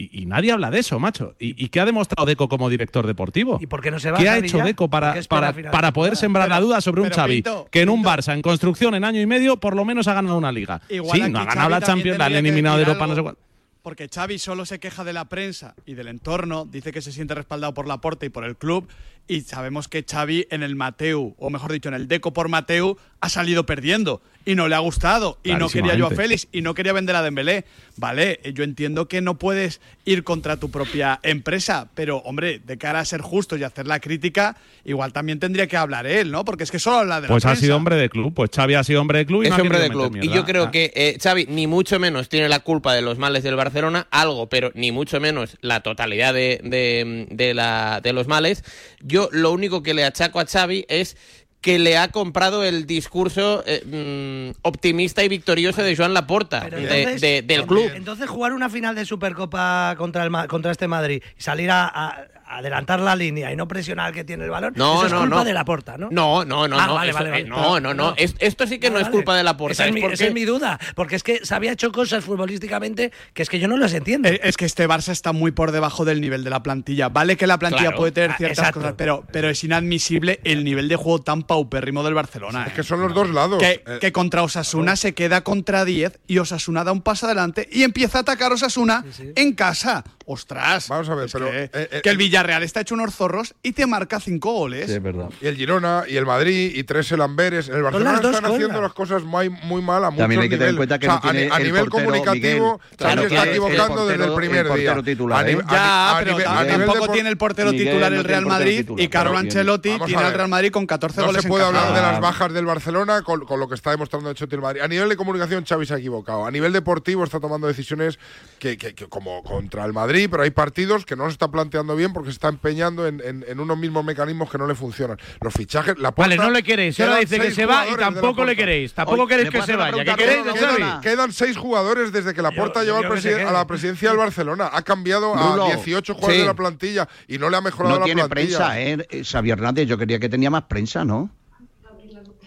Y, y nadie habla de eso, macho. ¿Y, y qué ha demostrado Deco como director deportivo? ¿Y por qué no se va ¿Qué ha hecho? Deco para, para, poder sembrar la duda sobre un Xavi Pinto, que en un Pinto. Barça en construcción en año y medio por lo menos ha ganado una liga? Igual sí, no ha ganado la Champions, la han eliminado de Europa, no sé cuál. Porque Xavi solo se queja de la prensa y del entorno, dice que se siente respaldado por Laporta y por el club, y sabemos que Xavi en el Mateu, o mejor dicho, en el Deco por Mateu, ha salido perdiendo y no le ha gustado y no quería yo a. Félix y no quería vender a Dembélé. Vale, yo entiendo que no puedes ir contra tu propia empresa, pero hombre, de cara a ser justo y hacer la crítica, igual también tendría que hablar él, ¿no? Porque es que solo habla de la Pues ha prensa. sido hombre de club. Pues Xavi ha sido hombre de club y Es no ha hombre de club. Y yo creo Ah. que eh, Xavi ni mucho menos tiene la culpa de los males del Barcelona, algo, pero ni mucho menos la totalidad de, de- de la, de los males. Yo lo único que le achaco a Xavi es que le ha comprado el discurso eh, mm, optimista y victorioso de Joan Laporta, de- de- del club. Entonces jugar una final de Supercopa contra el contra este Madrid y salir a adelantar la línea y no presionar al que tiene el balón, No, eso es no, culpa no. de la porta, ¿no? No, no, no, Ah, no. vale, eso- vale, vale. eh, no, no, no. Es- esto sí que Vale, no es culpa de la porta. Esa es, es mi, porque- esa es mi duda, porque es que se había hecho cosas futbolísticamente que es que yo no las entiendo. Eh, Es que este Barça está muy por debajo del nivel de la plantilla. Vale que la plantilla Claro. puede tener Ah, ciertas exacto. cosas, pero, pero es inadmisible el nivel de juego tan paupérrimo del Barcelona. Es ¿eh? que son los dos lados. que, Eh, que contra Osasuna se queda contra 10 y Osasuna da un paso adelante y empieza a atacar Osasuna en casa. ¡Ostras! Vamos a ver, pero, Que, eh, eh, que el Villarreal está hecho unos zorros y te marca cinco goles. Sí, es verdad. Y el Girona, y el Madrid, y tres Elamberes. En el Barcelona las dos están haciendo las cosas muy, muy mal a muchos También hay que tener en cuenta que O sea, no tiene a, ni- a el nivel portero, comunicativo, Miguel. se está el equivocando desde el primer el portero día. titular, ¿eh? a ni- Ya, a pero nivel- a ta- nivel tampoco tiene el portero Miguel titular no el Real Madrid titular, y Carlo Ancelotti tiene al ver. Real Madrid con 14 No goles se puede hablar de las bajas del Barcelona con, lo que está demostrando Choti el Madrid. A nivel de comunicación, Xavi se ha equivocado. A nivel deportivo está tomando decisiones que, que- que como contra el Madrid, pero hay partidos que no se está planteando bien porque se está empeñando en, en- en unos mismos mecanismos que no le funcionan. Los fichajes, la Vale, no le queréis. Ahora dice que se va y tampoco le queréis. Tampoco Oye, queréis ¿me que se vaya. Quedan seis jugadores desde que la Porta lleva a la presidencia del Barcelona. Ha cambiado Rulo, a 18 jugadores sí. de la plantilla y no le ha mejorado No la tiene plantilla. prensa, ¿eh? Eh, Xavi Hernández, yo quería que tenía más prensa, ¿no?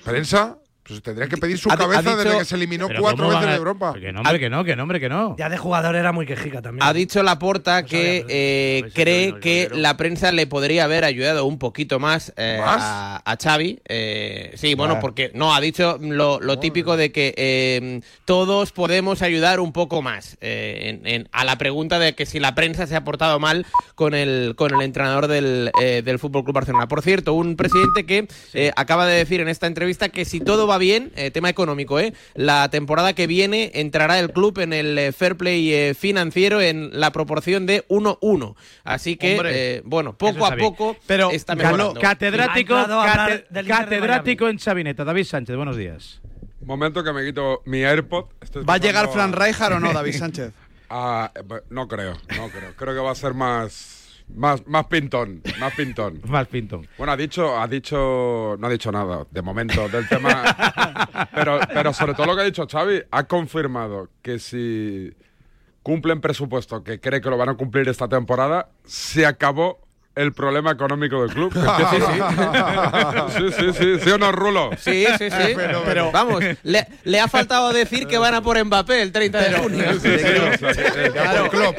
¿Prensa? Pues tendría que pedir su Ha di- ha cabeza desde que se eliminó cuatro ¿cómo veces de Europa. Que nombre, que no, que nombre, que no. Ya de jugador era muy quejica también. Ha dicho Laporta que eh, cree no, no, que no, no. la prensa le podría haber ayudado un poquito más, eh, ¿Más? A, a Xavi. Eh, sí, bueno, porque no, ha dicho lo, lo típico de que eh, todos podemos ayudar un poco más. eh, en- en- a la pregunta de que si la prensa se ha portado mal con el, con el entrenador del, eh, del Fútbol Club Barcelona. Por cierto, un presidente que eh, acaba de decir en esta entrevista que si todo va bien, eh, tema económico, eh, la temporada que viene entrará el club en el eh, fair play eh, financiero en la proporción de 1-1. Así que, Hombre, eh, bueno, poco a poco Pero, está mejorando. Catedrático, cate- catedrático en Chavineta. David Sánchez, buenos días. Momento que me quito mi AirPod. Estoy ¿Va a llegar Fran Rijkaard o no, David Sánchez? a- a- no creo, no creo. Creo que va a ser más, más, más pintón, más pintón. Más Pinton. Bueno, ha dicho, ha dicho, no ha dicho nada de momento del tema, pero, pero sobre todo lo que ha dicho Xavi, ha confirmado que si cumplen presupuesto, que cree que lo van a cumplir esta temporada, se acabó el problema económico del club. sí, sí, sí, sí o no, Rulo. Sí, sí, sí. Pero vamos, le, le ha faltado decir que van a por Mbappé el 30 de junio. Sí, sí, sí, o sea, que- que- Ya por Klopp.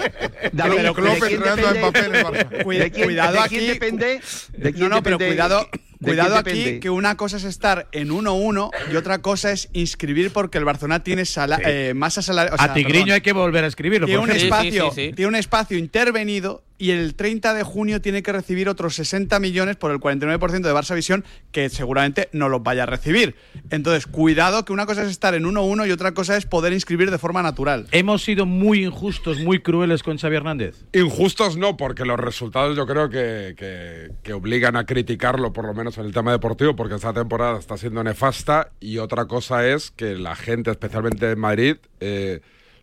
David, Klopp, Klopp ¿de quién entrenando a? Mbappé en el Barça. Cuida- ¿De quién, cuidado de aquí. depende? ¿De quién no, no, pero depende- cuidado, cuidado aquí que una cosa es estar en 1-1 y otra cosa es inscribir porque el Barcelona tiene sala eh, masa salarial. o sea, a Tigriño perdón, hay que volver a escribirlo. tiene un. Sí, sí, espacio, sí, sí. tiene un espacio intervenido y el 30 de junio tiene que recibir otros 60 millones por el 49% de Barça Visión que seguramente no los vaya a recibir. Entonces, cuidado que una cosa es estar en 1-1 y otra cosa es poder inscribir de forma natural. Hemos sido muy injustos, muy crueles con Xavi Hernández. Injustos no, porque los resultados yo creo que, que- que obligan a criticarlo, por lo menos en el tema deportivo, porque esta temporada está siendo nefasta. Y otra cosa es que la gente, especialmente en Madrid, eh,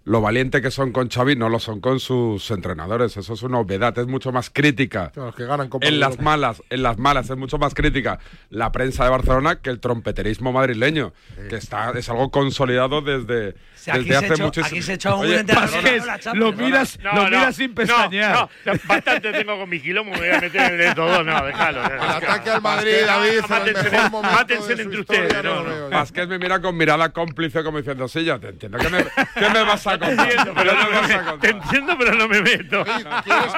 lo valiente que son con Xavi no lo son con sus entrenadores. Eso es una obviedad, es mucho más crítica. Los que ganan En las malas, en las malas es mucho más crítica la prensa de Barcelona que el trompeterismo madrileño, que está es algo consolidado desde, Sí, aquí desde se hace muchísimo. lo miras, No, lo no, miras sin pestañear. No, no, bastante tengo con mi quilombo, me voy a meter en el todo. No, déjalo. El ataque al Madrid, David, Mátense, entre ustedes. Vázquez me mira con mirada cómplice como diciendo, sí, ya te entiendo. ¿Qué me, qué me vas a? Entiendo, pero ¿Qué no me me vas a meto. contar? Te entiendo, pero no me meto. Oye, ¿Quieres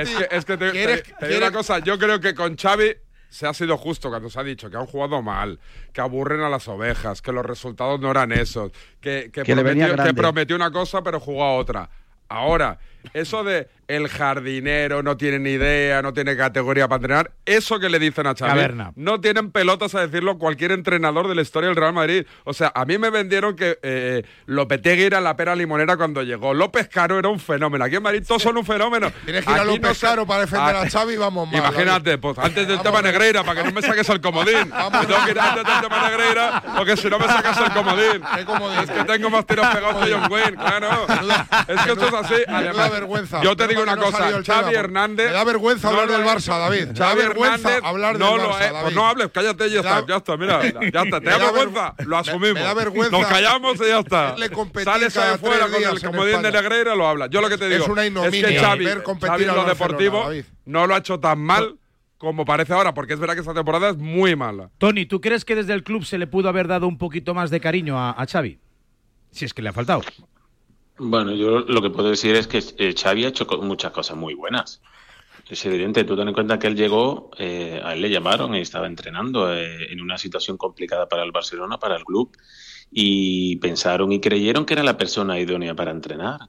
es que, es que te, ¿Quieres- te- te digo una cosa, yo creo que con Xavi se ha sido justo cuando se ha dicho que han jugado mal, que aburren a las ovejas, que los resultados no eran esos, que, que, Que le venía prometió, que prometió una cosa pero jugó a otra. Ahora, eso de el jardinero no tiene ni idea, no tiene categoría para entrenar, eso que le dicen a Xavi, Caverna. no tienen pelotas a decirlo cualquier entrenador de la historia del Real Madrid. O sea, a mí me vendieron que eh, Lopetegui era la pera limonera cuando llegó. López Caro era un fenómeno. Aquí en Madrid todos son un fenómeno. Tienes que ir a López no se- Caro para defender Ah, a Xavi, vamos mal. Imagínate, pues antes del Vamos tema mal. Negreira, para que no me saques el comodín. Me tengo que ir antes del tema Negreira, porque si no me sacas el comodín. ¿Qué comodín? Es que tengo más tiros pegados que John Wayne, claro. es que esto es así. Además, vergüenza. yo te digo Una no cosa, tema, Xavi Hernández. me da vergüenza hablar lo del Barça, David. Me da vergüenza Hernández hablar no del lo Barça. Pues no hables, cállate y ya está, ya está, mira, ya está. ¿Te da da vergüenza? ver- Lo asumimos. me da vergüenza Nos callamos y ya está. Sales cada ahí fuera tres con el comodín de. Negreira, lo habla. Yo lo que te digo Es una ignominia que Xavi, ver competir Xavi lo deportivo David. no lo ha hecho tan mal como parece ahora, porque es verdad que esta temporada es muy mala. Tony, ¿tú crees que desde el club se le pudo haber dado un poquito más de cariño a, a Xavi? Si es que le ha faltado. Bueno, yo lo que puedo decir es que eh, Xavi ha hecho muchas cosas muy buenas. Es evidente, tú ten en cuenta que él llegó, eh, a él le llamaron y estaba entrenando eh, en una situación complicada para el Barcelona, para el club, y pensaron y creyeron que era la persona idónea para entrenar.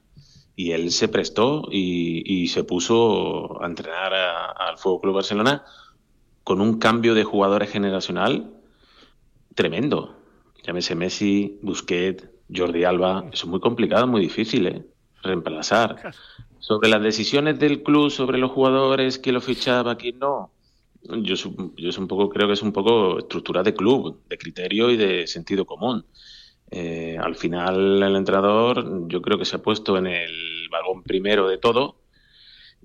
Y él se prestó y, se puso a entrenar al Fútbol Club Barcelona con un cambio de jugadores generacional tremendo. Llámese Messi, Busquets, Jordi Alba. Eso es muy complicado, muy difícil, ¿eh? Reemplazar. Sobre las decisiones del club, sobre los jugadores, quién lo fichaba, quién no. Yo, yo es un poco, creo que es un poco estructura de club, de criterio y de sentido común. Eh, al final el entrenador yo creo que se ha puesto en el vagón primero de todo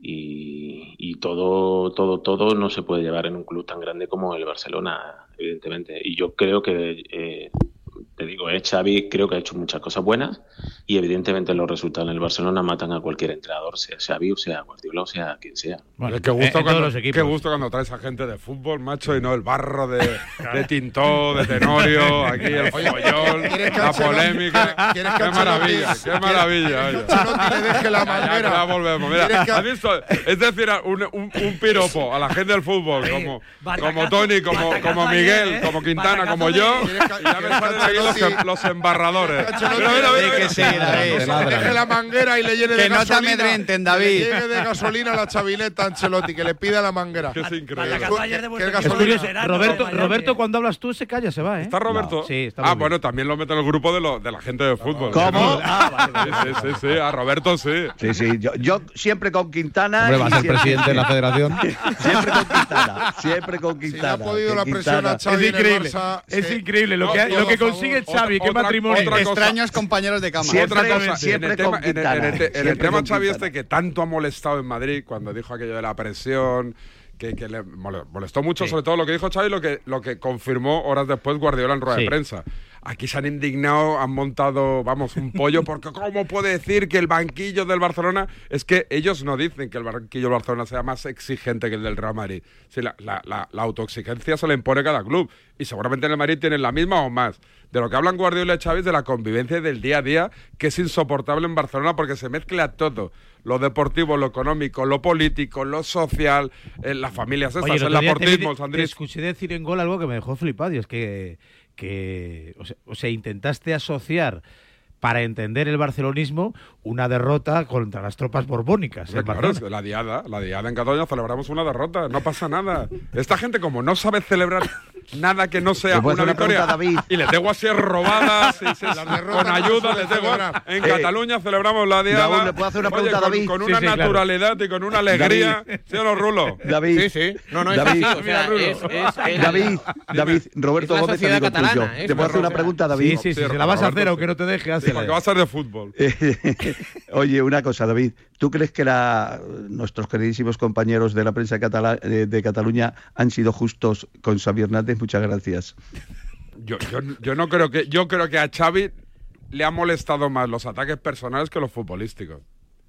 y, y todo, todo, todo no se puede llevar en un club tan grande como el Barcelona, evidentemente. Y yo creo que, eh, te digo, eh, Xavi creo que ha hecho muchas cosas buenas, y evidentemente los resultados en el Barcelona matan a cualquier entrenador, sea Xavi o sea Guardiola o sea quien sea. Bueno, qué gusto, en todos cuando, qué gusto cuando traes a gente de fútbol, macho, y no el barro de, de Tintó, de Tenorio, aquí el follón, ¿quieres que la polémica. ¿quieres que Qué maravilla, qué maravilla. deje la manguera. ya volvemos. Mira, ¿Quieres que- ¿has visto? Es decir, un, un, un piropo a la gente del fútbol, como, como Tony, como, como Miguel, ¿eh? como Quintana, como yo. ¿Quieres que- Y ya me que los, em- los embarradores. Ancelotti Mira, mira, mira, Di que mira. sí, David. Que se deje la manguera y le llene de Que no te gasolina. amedrenten, Que David. le llegue de gasolina la chavineta a Ancelotti, que le pida la manguera. Que es increíble. Que- que Es gasolina- Roberto. Roberto, cuando hablas tú, se calla, se va, ¿eh? ¿Está Roberto? Sí, está Ah, bueno, también lo meto en el grupo de, lo, de la gente de fútbol. ¿Cómo? Sí, sí, sí, sí, a Roberto sí. Sí, sí, yo, yo siempre con Quintana. Hombre, va a ser siempre- presidente de la federación. Siempre con Quintana, siempre con Si le Quintana. ha podido que la presión a Xavi el Barça, es que- increíble lo que, lo que a favor. consigue Otra- Xavi, qué otra- matrimonio. otra cosa. Extraños compañeros de cama. Siempre- Otra cosa, en siempre el tema, en el- en el en el tema Xavi este que tanto ha molestado en Madrid cuando dijo aquello de la presión, que, que le mole- molestó mucho, Sí. sobre todo lo que dijo Xavi y lo que, lo que confirmó horas después Guardiola en rueda Sí. de prensa. Aquí se han indignado, han montado, vamos, un pollo, porque ¿cómo puede decir que el banquillo del Barcelona... Es que ellos no dicen que el banquillo del Barcelona sea más exigente que el del Real Madrid. Sí, la, la, la, la autoexigencia se le impone cada club. Y seguramente en el Madrid tienen la misma o más. De lo que hablan Guardiola y Xavi es de la convivencia y del día a día, que es insoportable en Barcelona porque se mezcla todo. Lo deportivo, lo económico, lo político, lo social, eh, las familias estas, Oye, el aportismo, Sandris. escuché decir en gol algo que me dejó flipado y es que, que o, sea, intentaste asociar para entender el barcelonismo una derrota contra las tropas borbónicas. En claro, es la diada, la diada en Cataluña celebramos una derrota, no pasa nada. Esta gente como no sabe celebrar nada que no sea ¿Le puedo una victoria David? y les tengo así robadas y se- con no ayuda suelen les tengo en Eh, Cataluña celebramos la diada. Raúl, ¿le puedo hacer una Oye, pregunta a con, David? con una sí, naturalidad y con una alegría, ¿sí o no, Rulo? David, Sí, sí. No, no, es David, así, o sea, es- es David, David, Roberto Es Gómez, catalana, tuyo. es ¿Te puedo hacer una pregunta, David? Sí, sí, sí, Sí, se la vas a hacer, aunque no te deje, hazla. porque va a ser de fútbol. Oye, una cosa, David. ¿Tú crees que la- nuestros queridísimos compañeros de la prensa catala- eh, de Cataluña han sido justos con Xavi Hernández? Muchas gracias. Yo, yo, yo no creo que yo creo que a Xavi le ha molestado más los ataques personales que los futbolísticos.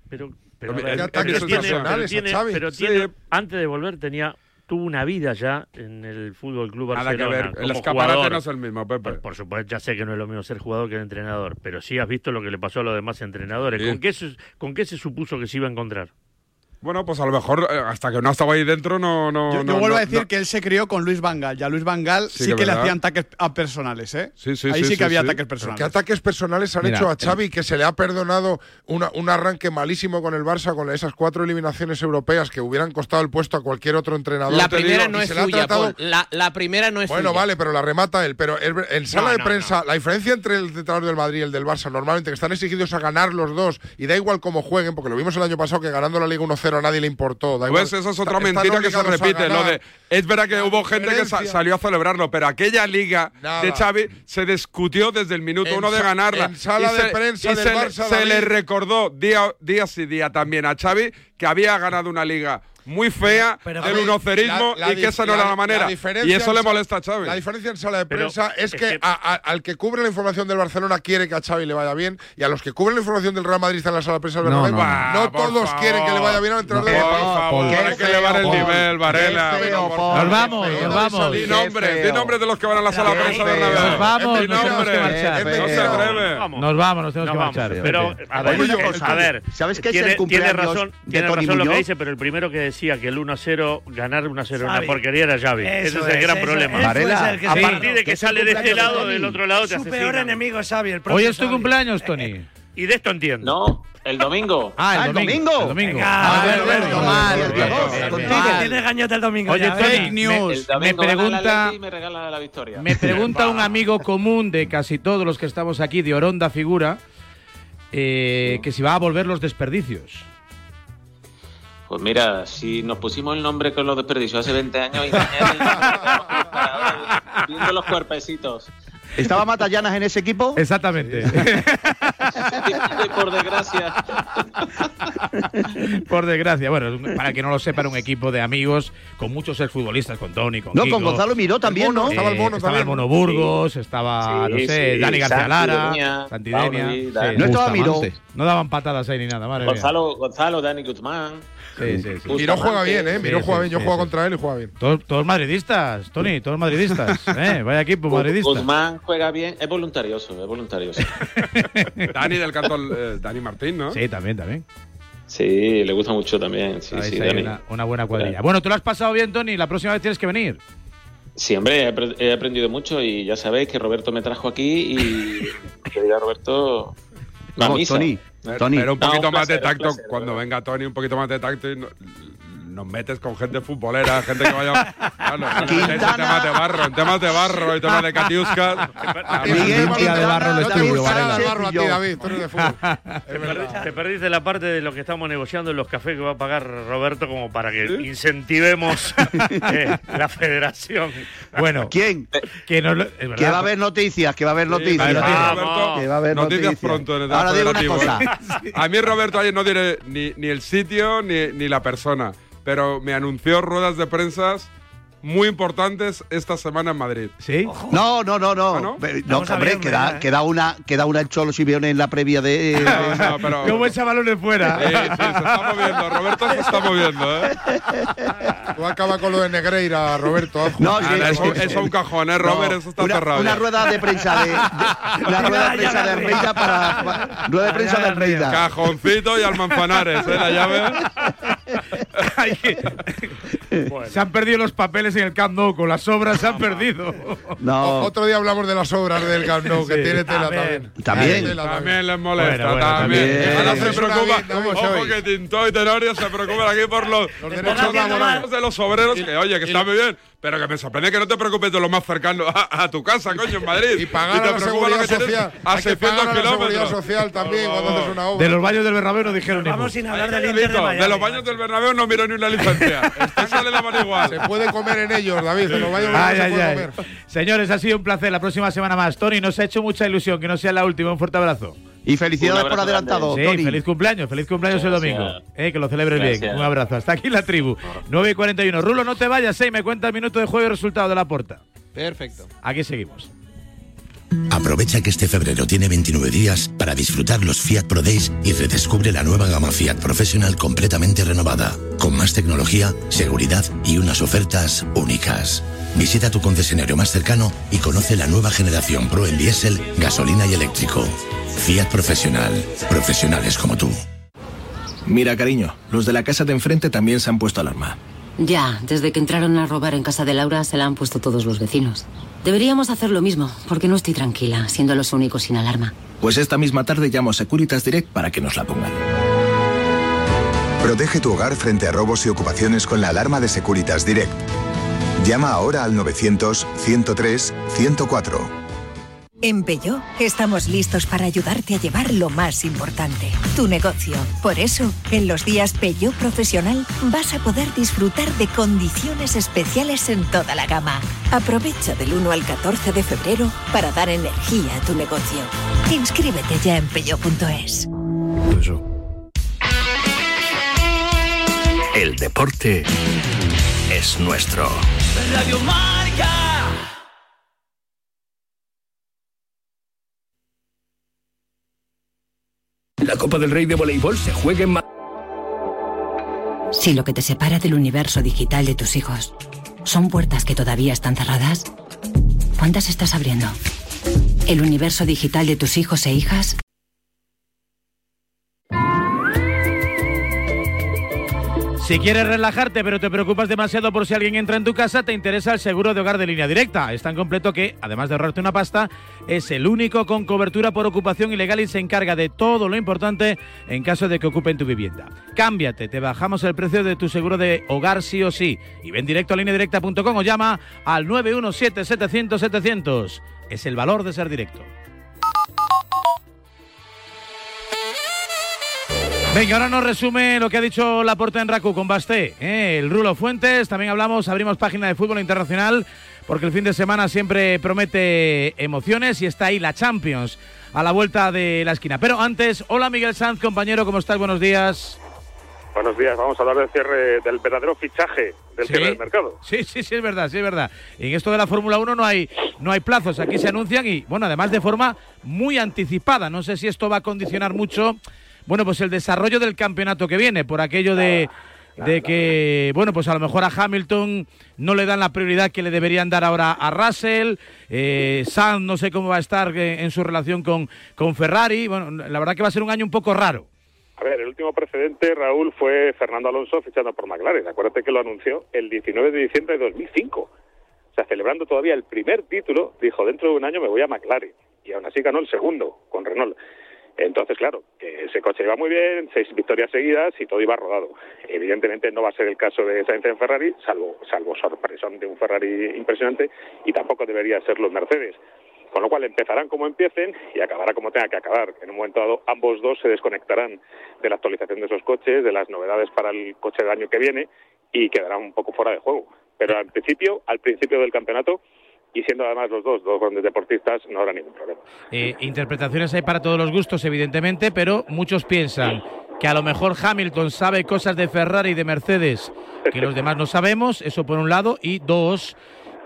Pero, pero, Pero a ver, ¿qué pero ataques tiene- pero tiene- antes de volver tenía tuvo una vida ya en el Fútbol Club Nada Barcelona. que ver. El escaparate jugador. no es el mismo, Pepe. Por, por supuesto, ya sé que no es lo mismo ser jugador que entrenador, pero sí has visto lo que le pasó a los demás entrenadores. Sí. ¿Con, qué se, ¿Con qué se supuso que se iba a encontrar? Bueno, pues a lo mejor eh, hasta que no estaba ahí dentro no... no Yo, yo no- vuelvo a decir no- que él se crió con Luis Vangal. Ya Luis Vangal Sí sí, que que, le hacían ataques a personales, ¿eh? Sí, sí, Ahí sí, sí, sí, que había sí. ataques personales. ¿Qué ataques personales han Mira, hecho a el- Xavi que se le ha perdonado una- un arranque malísimo con el Barça con esas cuatro eliminaciones europeas que hubieran costado el puesto a cualquier otro entrenador? La primera digo, no es se le ha suya, tratado- Paul. La, la primera no es Bueno, suya. vale, pero la remata él. Pero el- en sala No, de no, prensa, la diferencia entre el entrenador del Madrid y el del Barça, normalmente que están exigidos a ganar los dos, y da igual cómo jueguen, porque lo vimos el año pasado que ganando la Liga 1-0 a nadie le importó. Da igual. Pues esa es otra mentira que se repite. Lo ganar. de, es verdad que La hubo gente que sa- salió a celebrarlo, pero aquella liga Nada. de Xavi se discutió desde el minuto En uno de ganarla. en sala Y de se- prensa y del se, le- Barça, se le recordó día, día sí día también a Xavi que había ganado una liga muy fea Pero, del Javi, unocerismo la- la y que esa no era la manera. diferencia Y eso le molesta a Xavi. La diferencia en sala de Pero prensa es, es que, que- a- a- al que cubre la información del Barcelona quiere que a Xavi le vaya bien y a los que cubren la información del Real Madrid están en la sala de prensa del No, Bernabéu, no, no, no. Ah, por todos favor. quieren que le vaya bien al entrenador Por del favor, hay que elevar el feo, nivel. Varela. Feo. Nos vamos, nos feo. vamos. Di nombres, di feo. nombres de los que van a la sala de prensa de feo. Bernabéu. Nos vamos, nos tenemos que marchar. Es No se feo. atreve. Nos vamos, nos tenemos que marchar. Pero, a ver, ¿sabes qué es tiene, el tiene cumpleaños tiene razón lo que dice, pero el primero que decía que el 1-0, ganar 1-0 era Xavi. una porquería era Xavi. Ese Eso es el gran eso problema. fue Varela, el que A partir de que sale de este lado, Tony. del otro lado te Su asesinan. peor enemigo es Xavi, el Hoy es tu Xavi. cumpleaños, Tony. Y de esto entiendo. No, el domingo. Ah, Ah, el domingo. El domingo. Venga, Ah, tiene gañote el domingo. Oye, ¿eh? El me, domingo me pregunta, me regala la victoria. me pregunta un amigo común de casi todos los que estamos aquí, de Oronda Figura, eh, que si va a volver los desperdicios. Pues mira, si nos pusimos el nombre con los desperdicios hace 20 años, imagínate el nombre que vamos a buscar ahora, viendo los cuerpecitos. ¿Estaba Matallanas en ese equipo? Exactamente. Por desgracia. Por desgracia. Bueno, para que no lo sepan, un equipo de amigos con muchos exfutbolistas, con Tony, con No, Kiko. con Gonzalo Miró también, ¿no? Eh, estaba el Mono Burgos, estaba, Sí, no sé, sí, Dani García Lara, Santidenia. No estaba Miró. No daban patadas ahí ni nada, madre mía. Gonzalo, Gonzalo, Dani Guzmán. Sí, sí, sí. Miró juega bien, ¿eh? Miró sí, juega bien. Yo sí, juego sí. contra él y juega bien. Todos, todos madridistas, Tony, todos madridistas. ¿eh? Vaya equipo madridista. Guzmán juega bien, es voluntarioso, es voluntarioso. Dani del cantón, eh, Dani Martín, ¿no? Sí, también, también. Sí, le gusta mucho también. Sí, Ahí sí, Dani. una, una buena cuadrilla. Bueno, tú lo has pasado bien, Tony. La próxima vez tienes que venir. Sí, hombre, he, apre- he aprendido mucho y ya sabéis que Roberto me trajo aquí y que diga Roberto. No, mamisa. Tony, Tony. Pero un No, poquito un más de tacto. placer, cuando venga Tony, un poquito más de tacto y no- nos metes con gente futbolera, gente que vaya. Claro, en temas de barro, en temas de barro y temas de catiuscas. Miguel Limpia de barro No te gusta barro a ti, David. Tú eres de fútbol. Te, perdi- te perdiste la parte de lo que estamos negociando en los cafés que va a pagar Roberto como para que incentivemos eh, la federación. Bueno, ¿Quién? que no lo- es verdad. Que va a haber noticias, que va a haber noticias. noticias. Roberto, Que va a haber noticias, noticias. pronto en el Ahora digo una cosa. ¿eh? A mí, Roberto, ayer no diré ni, ni el sitio ni, ni la persona, pero me anunció ruedas de prensa muy importantes esta semana en Madrid. ¿Sí? No, no, no, no. ¿Ah, no? No, hombre, queda, ¿eh? queda una, queda una el Cholo Simeone en la previa de. No, no, pero- ¿Cómo echa balones fuera? Sí, sí, se está moviendo. Roberto se está moviendo, ¿eh? Tú acaba con lo de Negreira, Roberto. No, justicia. sí, Ah, eso, sí, sí. eso un cajón, ¿eh, Robert? No, eso está una, cerrado. una rueda de prensa de, de- una rueda de prensa de Almeida para, para- rueda de prensa de Almeida. Cajoncito y al Manzanares, ¿eh? La llave. Que- Se han perdido los papeles en el Camp Nou, con las obras se han perdido. O- No, Otro día hablamos de las obras del Camp Nou, que Sí. tiene tela También. también. También. Tiene tela También les molesta, Bueno, bueno, también. también. Ahora se preocupa. vida, ¿cómo Ojo sois? que Tintó y Tenorio se preocupan aquí por los, Los derechos laborales. de los obreros, que oye, que está muy bien, pero que me sorprende que no te preocupes de lo más cercano a, a tu casa, coño, en Madrid. Y pagar te a la preocupa lo seguridad que social. A Hay que 600 pagar a la seguridad kilómetros. social también Por cuando favor. haces una obra. De los baños del Bernabéu no dijeron. Vamos sin hablar del Inter de. Miami. De los baños del Bernabéu no miro ni una licencia. Este sale la mano igual. Se puede comer en ellos, David. En los baños no Ay, se puede ay. comer. Señores, ha sido un placer. La próxima semana más. Tony, nos ha hecho mucha ilusión que no sea la última. Un fuerte abrazo. Y felicidades por adelantado, Sí, Tony. feliz cumpleaños, feliz cumpleaños el domingo. Eh, que lo celebres bien. Un abrazo. Hasta aquí la tribu. 9 y 41. Rulo, no te vayas, eh. Me cuenta el minuto de juego y resultado de la puerta. Perfecto. Aquí seguimos. Aprovecha que este febrero tiene 29 días para disfrutar los Fiat Pro Days y redescubre la nueva gama Fiat Professional completamente renovada, con más tecnología, seguridad y unas ofertas únicas. Visita tu concesionario más cercano y conoce la nueva generación Pro en diésel, gasolina y eléctrico. Fiat Professional. Profesionales como tú. Mira, cariño, los de la casa de enfrente también se han puesto alarma. Ya, desde que entraron a robar en casa de Laura se la han puesto todos los vecinos. Deberíamos hacer lo mismo, porque no estoy tranquila, siendo los únicos sin alarma. Pues esta misma tarde llamo a Securitas Direct para que nos la pongan. Protege tu hogar frente a robos y ocupaciones con la alarma de Securitas Direct. Llama ahora al 900-103-104. En Peugeot estamos listos para ayudarte a llevar lo más importante, tu negocio. Por eso, en los días Peugeot Profesional vas a poder disfrutar de condiciones especiales en toda la gama. Aprovecha del 1 al 14 de febrero para dar energía a tu negocio. Inscríbete ya en peugeot.es. El deporte es nuestro. Radio Marca. La Copa del Rey de Voleibol se juega en Madrid. Si lo que te separa del universo digital de tus hijos son puertas que todavía están cerradas, ¿cuántas estás abriendo? ¿El universo digital de tus hijos e hijas? Si quieres relajarte pero te preocupas demasiado por si alguien entra en tu casa, te interesa el seguro de hogar de línea directa. Es tan completo que, además de ahorrarte una pasta, es el único con cobertura por ocupación ilegal y se encarga de todo lo importante en caso de que ocupen tu vivienda. Cámbiate, te bajamos el precio de tu seguro de hogar sí o sí. Y ven directo a lineadirecta.com o llama al 917-700-700. Es el valor de ser directo. Venga, ahora nos resume lo que ha dicho Laporta en Raku con Basté, ¿eh? el Rulo Fuentes. También hablamos, abrimos página de fútbol internacional porque el fin de semana siempre promete emociones y está ahí la Champions a la vuelta de la esquina. Pero antes, hola Miguel Sanz, compañero, ¿cómo estás? Buenos días. Buenos días, vamos a hablar del cierre, del verdadero fichaje del cierre del mercado. Sí, sí, sí, es verdad, sí, es verdad. En esto de la Fórmula 1 no hay, no hay plazos, aquí se anuncian y, bueno, además de forma muy anticipada. No sé si esto va a condicionar mucho, bueno, pues el desarrollo del campeonato que viene, por aquello de, de que, bueno, pues a lo mejor a Hamilton no le dan la prioridad que le deberían dar ahora a Russell, eh, Sanz no sé cómo va a estar en su relación con, con Ferrari. Bueno, la verdad que va a ser un año un poco raro. A ver, el último precedente, Raúl, fue Fernando Alonso fichando por McLaren. Acuérdate que lo anunció el 19 de diciembre de 2005. O sea, celebrando todavía el primer título, dijo, dentro de un año me voy a McLaren. Y aún así ganó el segundo, con Renault. Entonces, claro, ese coche iba muy bien, seis victorias seguidas y todo iba rodado. Evidentemente no va a ser el caso de Sainz en Ferrari, salvo, salvo sorpresón de un Ferrari impresionante, y tampoco debería ser los Mercedes. Con lo cual empezarán como empiecen y acabará como tenga que acabar. En un momento dado ambos dos se desconectarán de la actualización de esos coches, de las novedades para el coche del año que viene y quedarán un poco fuera de juego. Pero al principio, al principio del campeonato, y siendo además los dos dos grandes deportistas, no habrá ningún problema. Eh, interpretaciones hay para todos los gustos, evidentemente, pero muchos piensan que a lo mejor Hamilton sabe cosas de Ferrari y de Mercedes que los demás no sabemos, eso por un lado, y dos,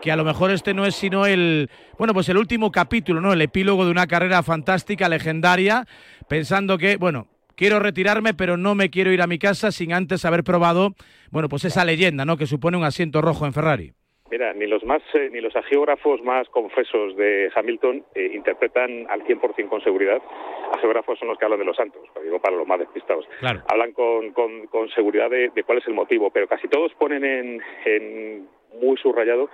que a lo mejor este no es sino el, bueno, pues el último capítulo, ¿no? El epílogo de una carrera fantástica, legendaria, pensando que, bueno, quiero retirarme, pero no me quiero ir a mi casa sin antes haber probado, bueno, pues esa leyenda, ¿no? Que supone un asiento rojo en Ferrari. Mira, ni los más, eh, ni los agiógrafos más confesos de Hamilton eh, interpretan al 100% con seguridad. Agiógrafos son los que hablan de los santos, lo digo para los más despistados. Claro. Hablan con, con, con seguridad de, de, cuál es el motivo, pero casi todos ponen en, en muy subrayado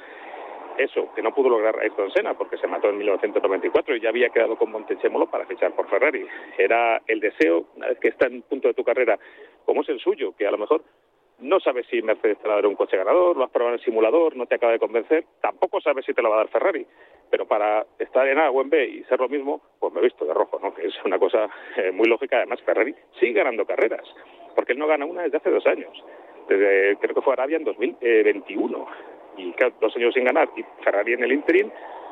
eso, que no pudo lograr Ayrton Senna porque se mató en 1994 y ya había quedado con Montechemolo para fichar por Ferrari. Era el deseo, una vez que está en punto de tu carrera, como es el suyo, que a lo mejor no sabes si Mercedes te va a dar un coche ganador, lo has probado en el simulador, no te acaba de convencer, tampoco sabes si te lo va a dar Ferrari, pero para estar en A o en B y ser lo mismo, pues me he visto de rojo, ¿no? que es una cosa eh, muy lógica. Además, Ferrari sigue ganando carreras, porque él no gana una desde hace dos años, desde creo que fue Arabia en 2021, y claro, dos años sin ganar, y Ferrari en el interim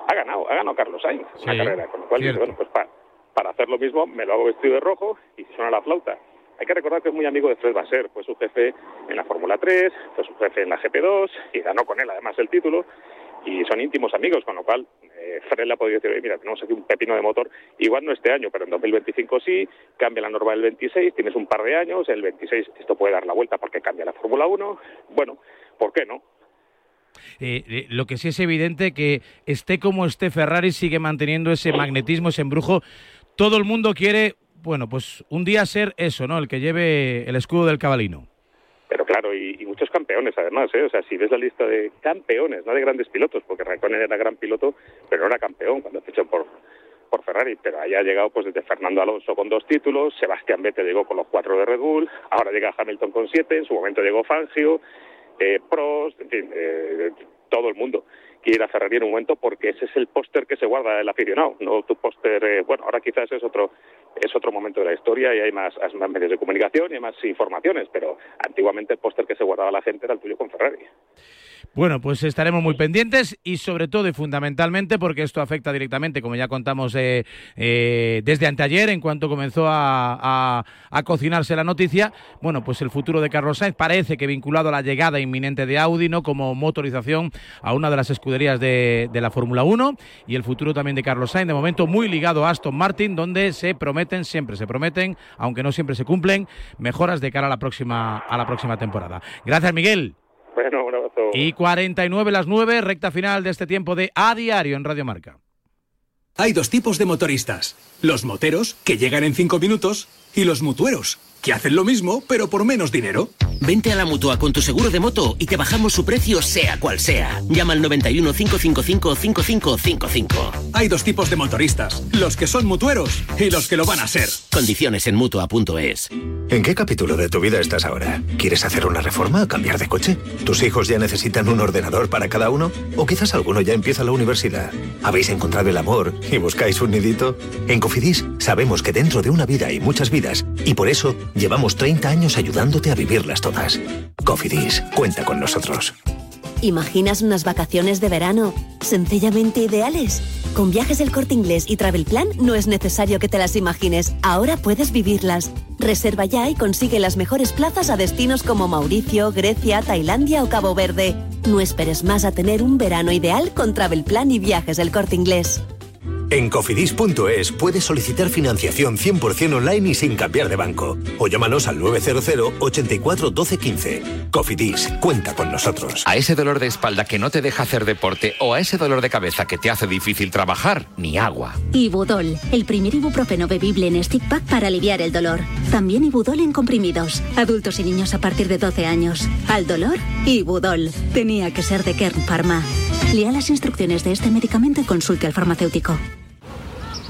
ha ganado, ha ganado Carlos Sainz Sí, una carrera, con lo cual dice, bueno, pues pa- para hacer lo mismo me lo hago vestido de rojo y suena la flauta. Hay que recordar que es muy amigo de Fred Basser, fue su jefe en la Fórmula 3, fue su jefe en la GP2 y ganó con él además el título y son íntimos amigos, con lo cual eh, Fred le ha podido decir, "Oye, mira, tenemos aquí un pepino de motor, igual no este año, pero en 2025 sí, cambia la norma del 26, tienes un par de años, el 26 esto puede dar la vuelta porque cambia la Fórmula 1, bueno, ¿por qué no? Eh, eh, lo que sí es evidente que esté como esté Ferrari sigue manteniendo ese magnetismo, ese embrujo. Todo el mundo quiere, bueno, pues un día ser eso, ¿no? El que lleve el escudo del cabalino. Pero claro, y, muchos campeones además, ¿eh? O sea, si ves la lista de campeones, no de grandes pilotos, porque Raikkonen era gran piloto, pero no era campeón cuando fichó por, por Ferrari, pero ahí ha llegado pues desde Fernando Alonso con dos títulos, Sebastián Vettel llegó con los cuatro de Red Bull, ahora llega Hamilton con siete, en su momento llegó Fangio, eh, Prost, en fin, eh, todo el mundo quiere a Ferrari en un momento porque ese es el póster que se guarda el aficionado, no tu póster, eh, bueno, ahora quizás es otro es otro momento de la historia y hay más, medios de comunicación y más informaciones, pero antiguamente el póster que se guardaba la gente era el tuyo con Ferrari. Bueno, pues estaremos muy pendientes y sobre todo y fundamentalmente porque esto afecta directamente, como ya contamos eh, eh, desde anteayer, en cuanto comenzó a, cocinarse la noticia, bueno, pues el futuro de Carlos Sainz parece que vinculado a la llegada inminente de Audi, ¿no? Como motorización a una de las escuderías de, de la Fórmula 1 y el futuro también de Carlos Sainz, de momento muy ligado a Aston Martin, donde se prometen, siempre se prometen, aunque no siempre se cumplen, mejoras de cara a la próxima, a la próxima temporada. Gracias, Miguel. Bueno, un abrazo. Y 49 las 9, recta final de este tiempo de A Diario en Radio Marca. Hay dos tipos de motoristas. Los moteros, que llegan en cinco minutos, y los mutueros, que hacen lo mismo, pero por menos dinero. Vente a la mutua con tu seguro de moto y te bajamos su precio, sea cual sea. Llama al 91 555 5555. Hay dos tipos de motoristas. Los que son mutueros y los que lo van a ser. Condiciones en mutua.es. ¿En qué capítulo de tu vida estás ahora? ¿Quieres hacer una reforma o cambiar de coche? ¿Tus hijos ya necesitan un ordenador para cada uno? ¿O quizás alguno ya empieza la universidad? ¿Habéis encontrado el amor y buscáis un nidito? En Cofidis sabemos que dentro de una vida hay muchas vidas y por eso llevamos 30 años ayudándote a vivirlas todas. Cofidis, cuenta con nosotros. ¿Imaginas unas vacaciones de verano sencillamente ideales? Con viajes del corte inglés y Travel Plan no es necesario que te las imagines, ahora puedes vivirlas. Reserva ya y consigue las mejores plazas a destinos como Mauricio, Grecia, Tailandia o Cabo Verde. No esperes más a tener un verano ideal con Travel Plan y viajes del corte inglés. En cofidis.es puedes solicitar financiación 100% online y sin cambiar de banco. O llámanos al 900 84 12 15. Cofidis, cuenta con nosotros. A ese dolor de espalda que no te deja hacer deporte o a ese dolor de cabeza que te hace difícil trabajar, ni agua. Ibudol, el primer ibuprofeno bebible en stick pack para aliviar el dolor. También Ibudol en comprimidos. Adultos y niños a partir de 12 años. Al dolor, Ibudol. Tenía que ser de Kern Pharma. Lea las instrucciones de este medicamento y consulte al farmacéutico.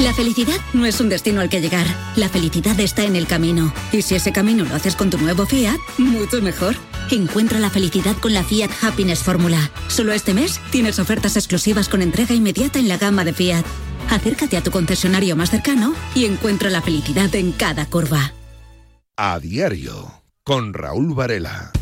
La felicidad no es un destino al que llegar. La felicidad está en el camino. Y si ese camino lo haces con tu nuevo Fiat, mucho mejor. Encuentra la felicidad con la Fiat Happiness Fórmula. Solo este mes tienes ofertas exclusivas con entrega inmediata en la gama de Fiat. Acércate a tu concesionario más cercano y encuentra la felicidad en cada curva. A diario, con Raúl Varela.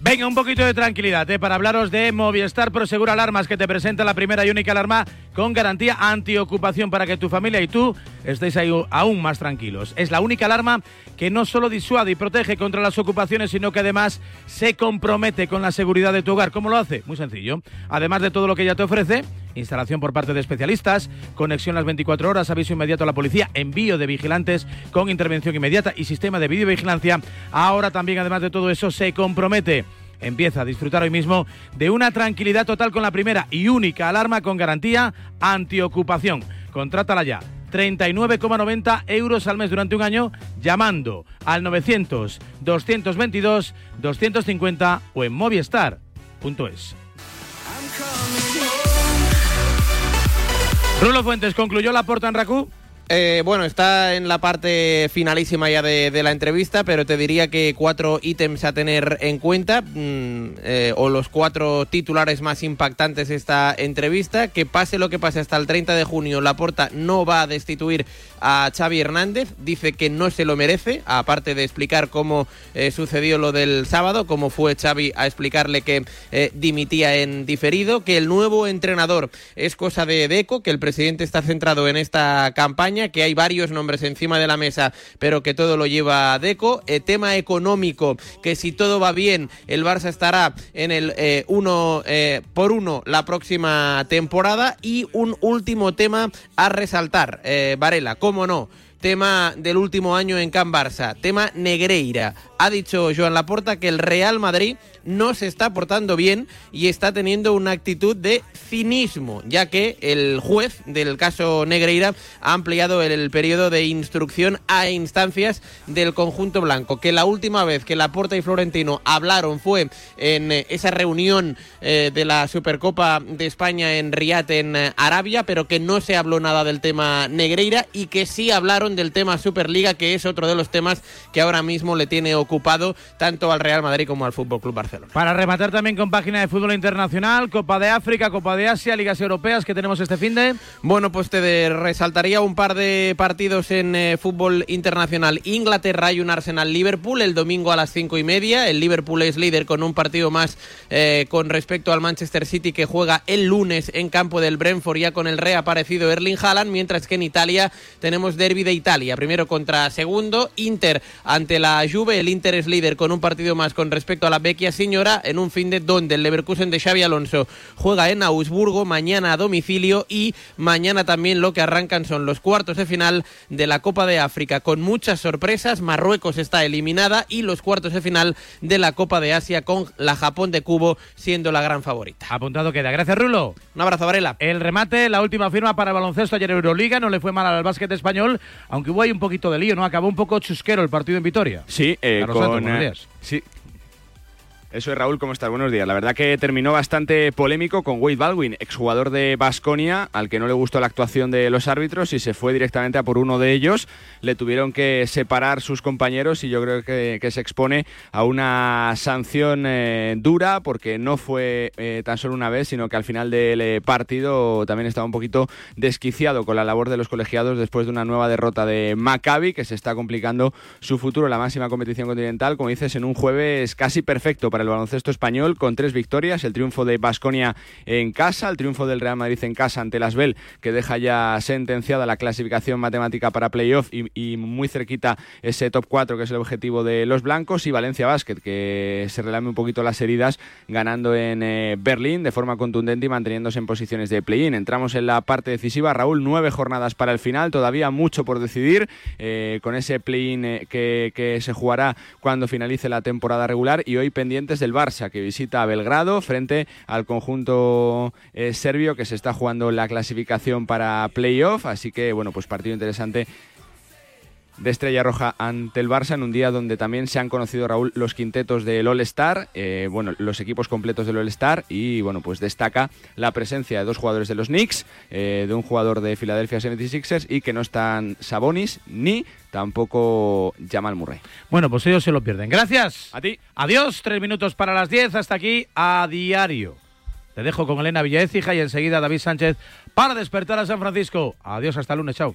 Venga, un poquito de tranquilidad ¿eh? para hablaros de Movistar Prosegura Alarmas que te presenta la primera y única alarma con garantía antiocupación para que tu familia y tú estéis ahí aún más tranquilos. Es la única alarma que no solo disuade y protege contra las ocupaciones, sino que además se compromete con la seguridad de tu hogar. ¿Cómo lo hace? Muy sencillo. Además de todo lo que ya te ofrece, instalación por parte de especialistas, conexión las 24 horas, aviso inmediato a la policía, envío de vigilantes con intervención inmediata y sistema de videovigilancia. Ahora también, además de todo eso, se compromete empieza a disfrutar hoy mismo de una tranquilidad total con la primera y única alarma con garantía antiocupación. Contrátala ya. 39,90 euros al mes durante un año llamando al 900 222 250 o en movistar.es. Rulo Fuentes concluyó la porta en Racú. Eh, bueno, está en la parte finalísima ya de, la entrevista, pero te diría que cuatro ítems a tener en cuenta, mmm, eh, o los cuatro titulares más impactantes de esta entrevista. Que pase lo que pase hasta el 30 de junio, Laporta no va a destituir a Xavi Hernández, dice que no se lo merece, aparte de explicar cómo eh, sucedió lo del sábado, cómo fue Xavi a explicarle que eh, dimitía en diferido, que el nuevo entrenador es cosa de Deco, que el presidente está centrado en esta campaña, que hay varios nombres encima de la mesa, pero que todo lo lleva Deco, eh, tema económico, que si todo va bien, el Barça estará en el eh, uno eh, por uno la próxima temporada. Y un último tema a resaltar, Varela, cómo no tema del último año en Can Barça, tema Negreira. Ha dicho Joan Laporta que el Real Madrid no se está portando bien y está teniendo una actitud de cinismo, ya que el juez del caso Negreira ha ampliado el periodo de instrucción a instancias del conjunto blanco, que la última vez que Laporta y Florentino hablaron fue en esa reunión eh, de la Supercopa de España en Riyadh en eh, Arabia, pero que no se habló nada del tema Negreira y que sí hablaron del tema Superliga, que es otro de los temas que ahora mismo le tiene ocupado tanto al Real Madrid como al Fútbol Club Barcelona. Para rematar también con página de fútbol internacional, Copa de África, Copa de Asia, Ligas Europeas que tenemos este fin de. Bueno, pues te resaltaría un par de partidos en eh, fútbol internacional. Inglaterra y un Arsenal Liverpool el domingo a las cinco y media. El Liverpool es líder con un partido más eh, con respecto al Manchester City que juega el lunes en campo del Brentford ya con el reaparecido Erling Haaland, mientras que en Italia tenemos derby de Italia, primero contra segundo, Inter ante la Juve, el Inter es líder con un partido más con respecto a la Vecchia Signora en un fin de donde el Leverkusen de Xavi Alonso juega en Augsburgo mañana a domicilio y mañana también lo que arrancan son los cuartos de final de la Copa de África con muchas sorpresas, Marruecos está eliminada y los cuartos de final de la Copa de Asia con la Japón de Cubo siendo la gran favorita. Apuntado queda. Gracias Rulo. Un abrazo Varela. El remate, la última firma para el baloncesto ayer en Euroliga, no le fue mal al básquet español, aunque hubo ahí un poquito de lío, ¿no? Acabó un poco chusquero el partido en Vitoria. Sí, eh, Santos, buenos eh, días. sí. Eso es Raúl, ¿cómo estás? Buenos días. La verdad que terminó bastante polémico con Wade Baldwin, exjugador de Basconia, al que no le gustó la actuación de los árbitros y se fue directamente a por uno de ellos. Le tuvieron que separar sus compañeros y yo creo que, se expone a una sanción eh, dura porque no fue eh, tan solo una vez, sino que al final del eh, partido también estaba un poquito desquiciado con la labor de los colegiados después de una nueva derrota de Maccabi que se está complicando su futuro en la máxima competición continental, como dices, en un jueves casi perfecto para el baloncesto español con tres victorias, el triunfo de Basconia en casa, el triunfo del Real Madrid en casa ante las Bell, que deja ya sentenciada la clasificación matemática para playoff y, muy cerquita ese top 4 que es el objetivo de los blancos y Valencia Basket que se relame un poquito las heridas ganando en eh, Berlín de forma contundente y manteniéndose en posiciones de play-in. Entramos en la parte decisiva, Raúl, nueve jornadas para el final, todavía mucho por decidir eh, con ese play-in eh, que, que se jugará cuando finalice la temporada regular y hoy pendiente del Barça, que visita a Belgrado frente al conjunto eh, serbio que se está jugando la clasificación para playoff. Así que, bueno, pues partido interesante de Estrella Roja ante el Barça en un día donde también se han conocido, Raúl, los quintetos del All-Star, eh, bueno, los equipos completos del All-Star y, bueno, pues destaca la presencia de dos jugadores de los Knicks, eh, de un jugador de Philadelphia 76ers y que no están Sabonis ni tampoco Jamal Murray. Bueno, pues ellos se lo pierden. Gracias. A ti. Adiós, tres minutos para las diez. Hasta aquí, a diario. Te dejo con Elena Villaécija y enseguida David Sánchez para despertar a San Francisco. Adiós, hasta el lunes. Chao.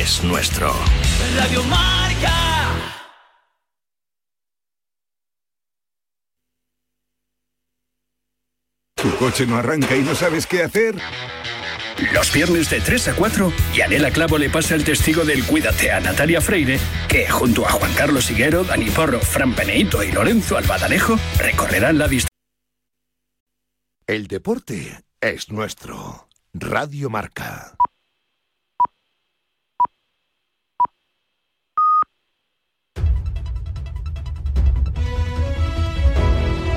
es nuestro. Radio Marca. ¿Tu coche no arranca y no sabes qué hacer? Los viernes de 3 a 4, Yanela Clavo le pasa el testigo del Cuídate a Natalia Freire, que junto a Juan Carlos Higuero, Dani Porro, Fran Peneito y Lorenzo Albadalejo recorrerán la distancia. El deporte es nuestro. Radio Marca.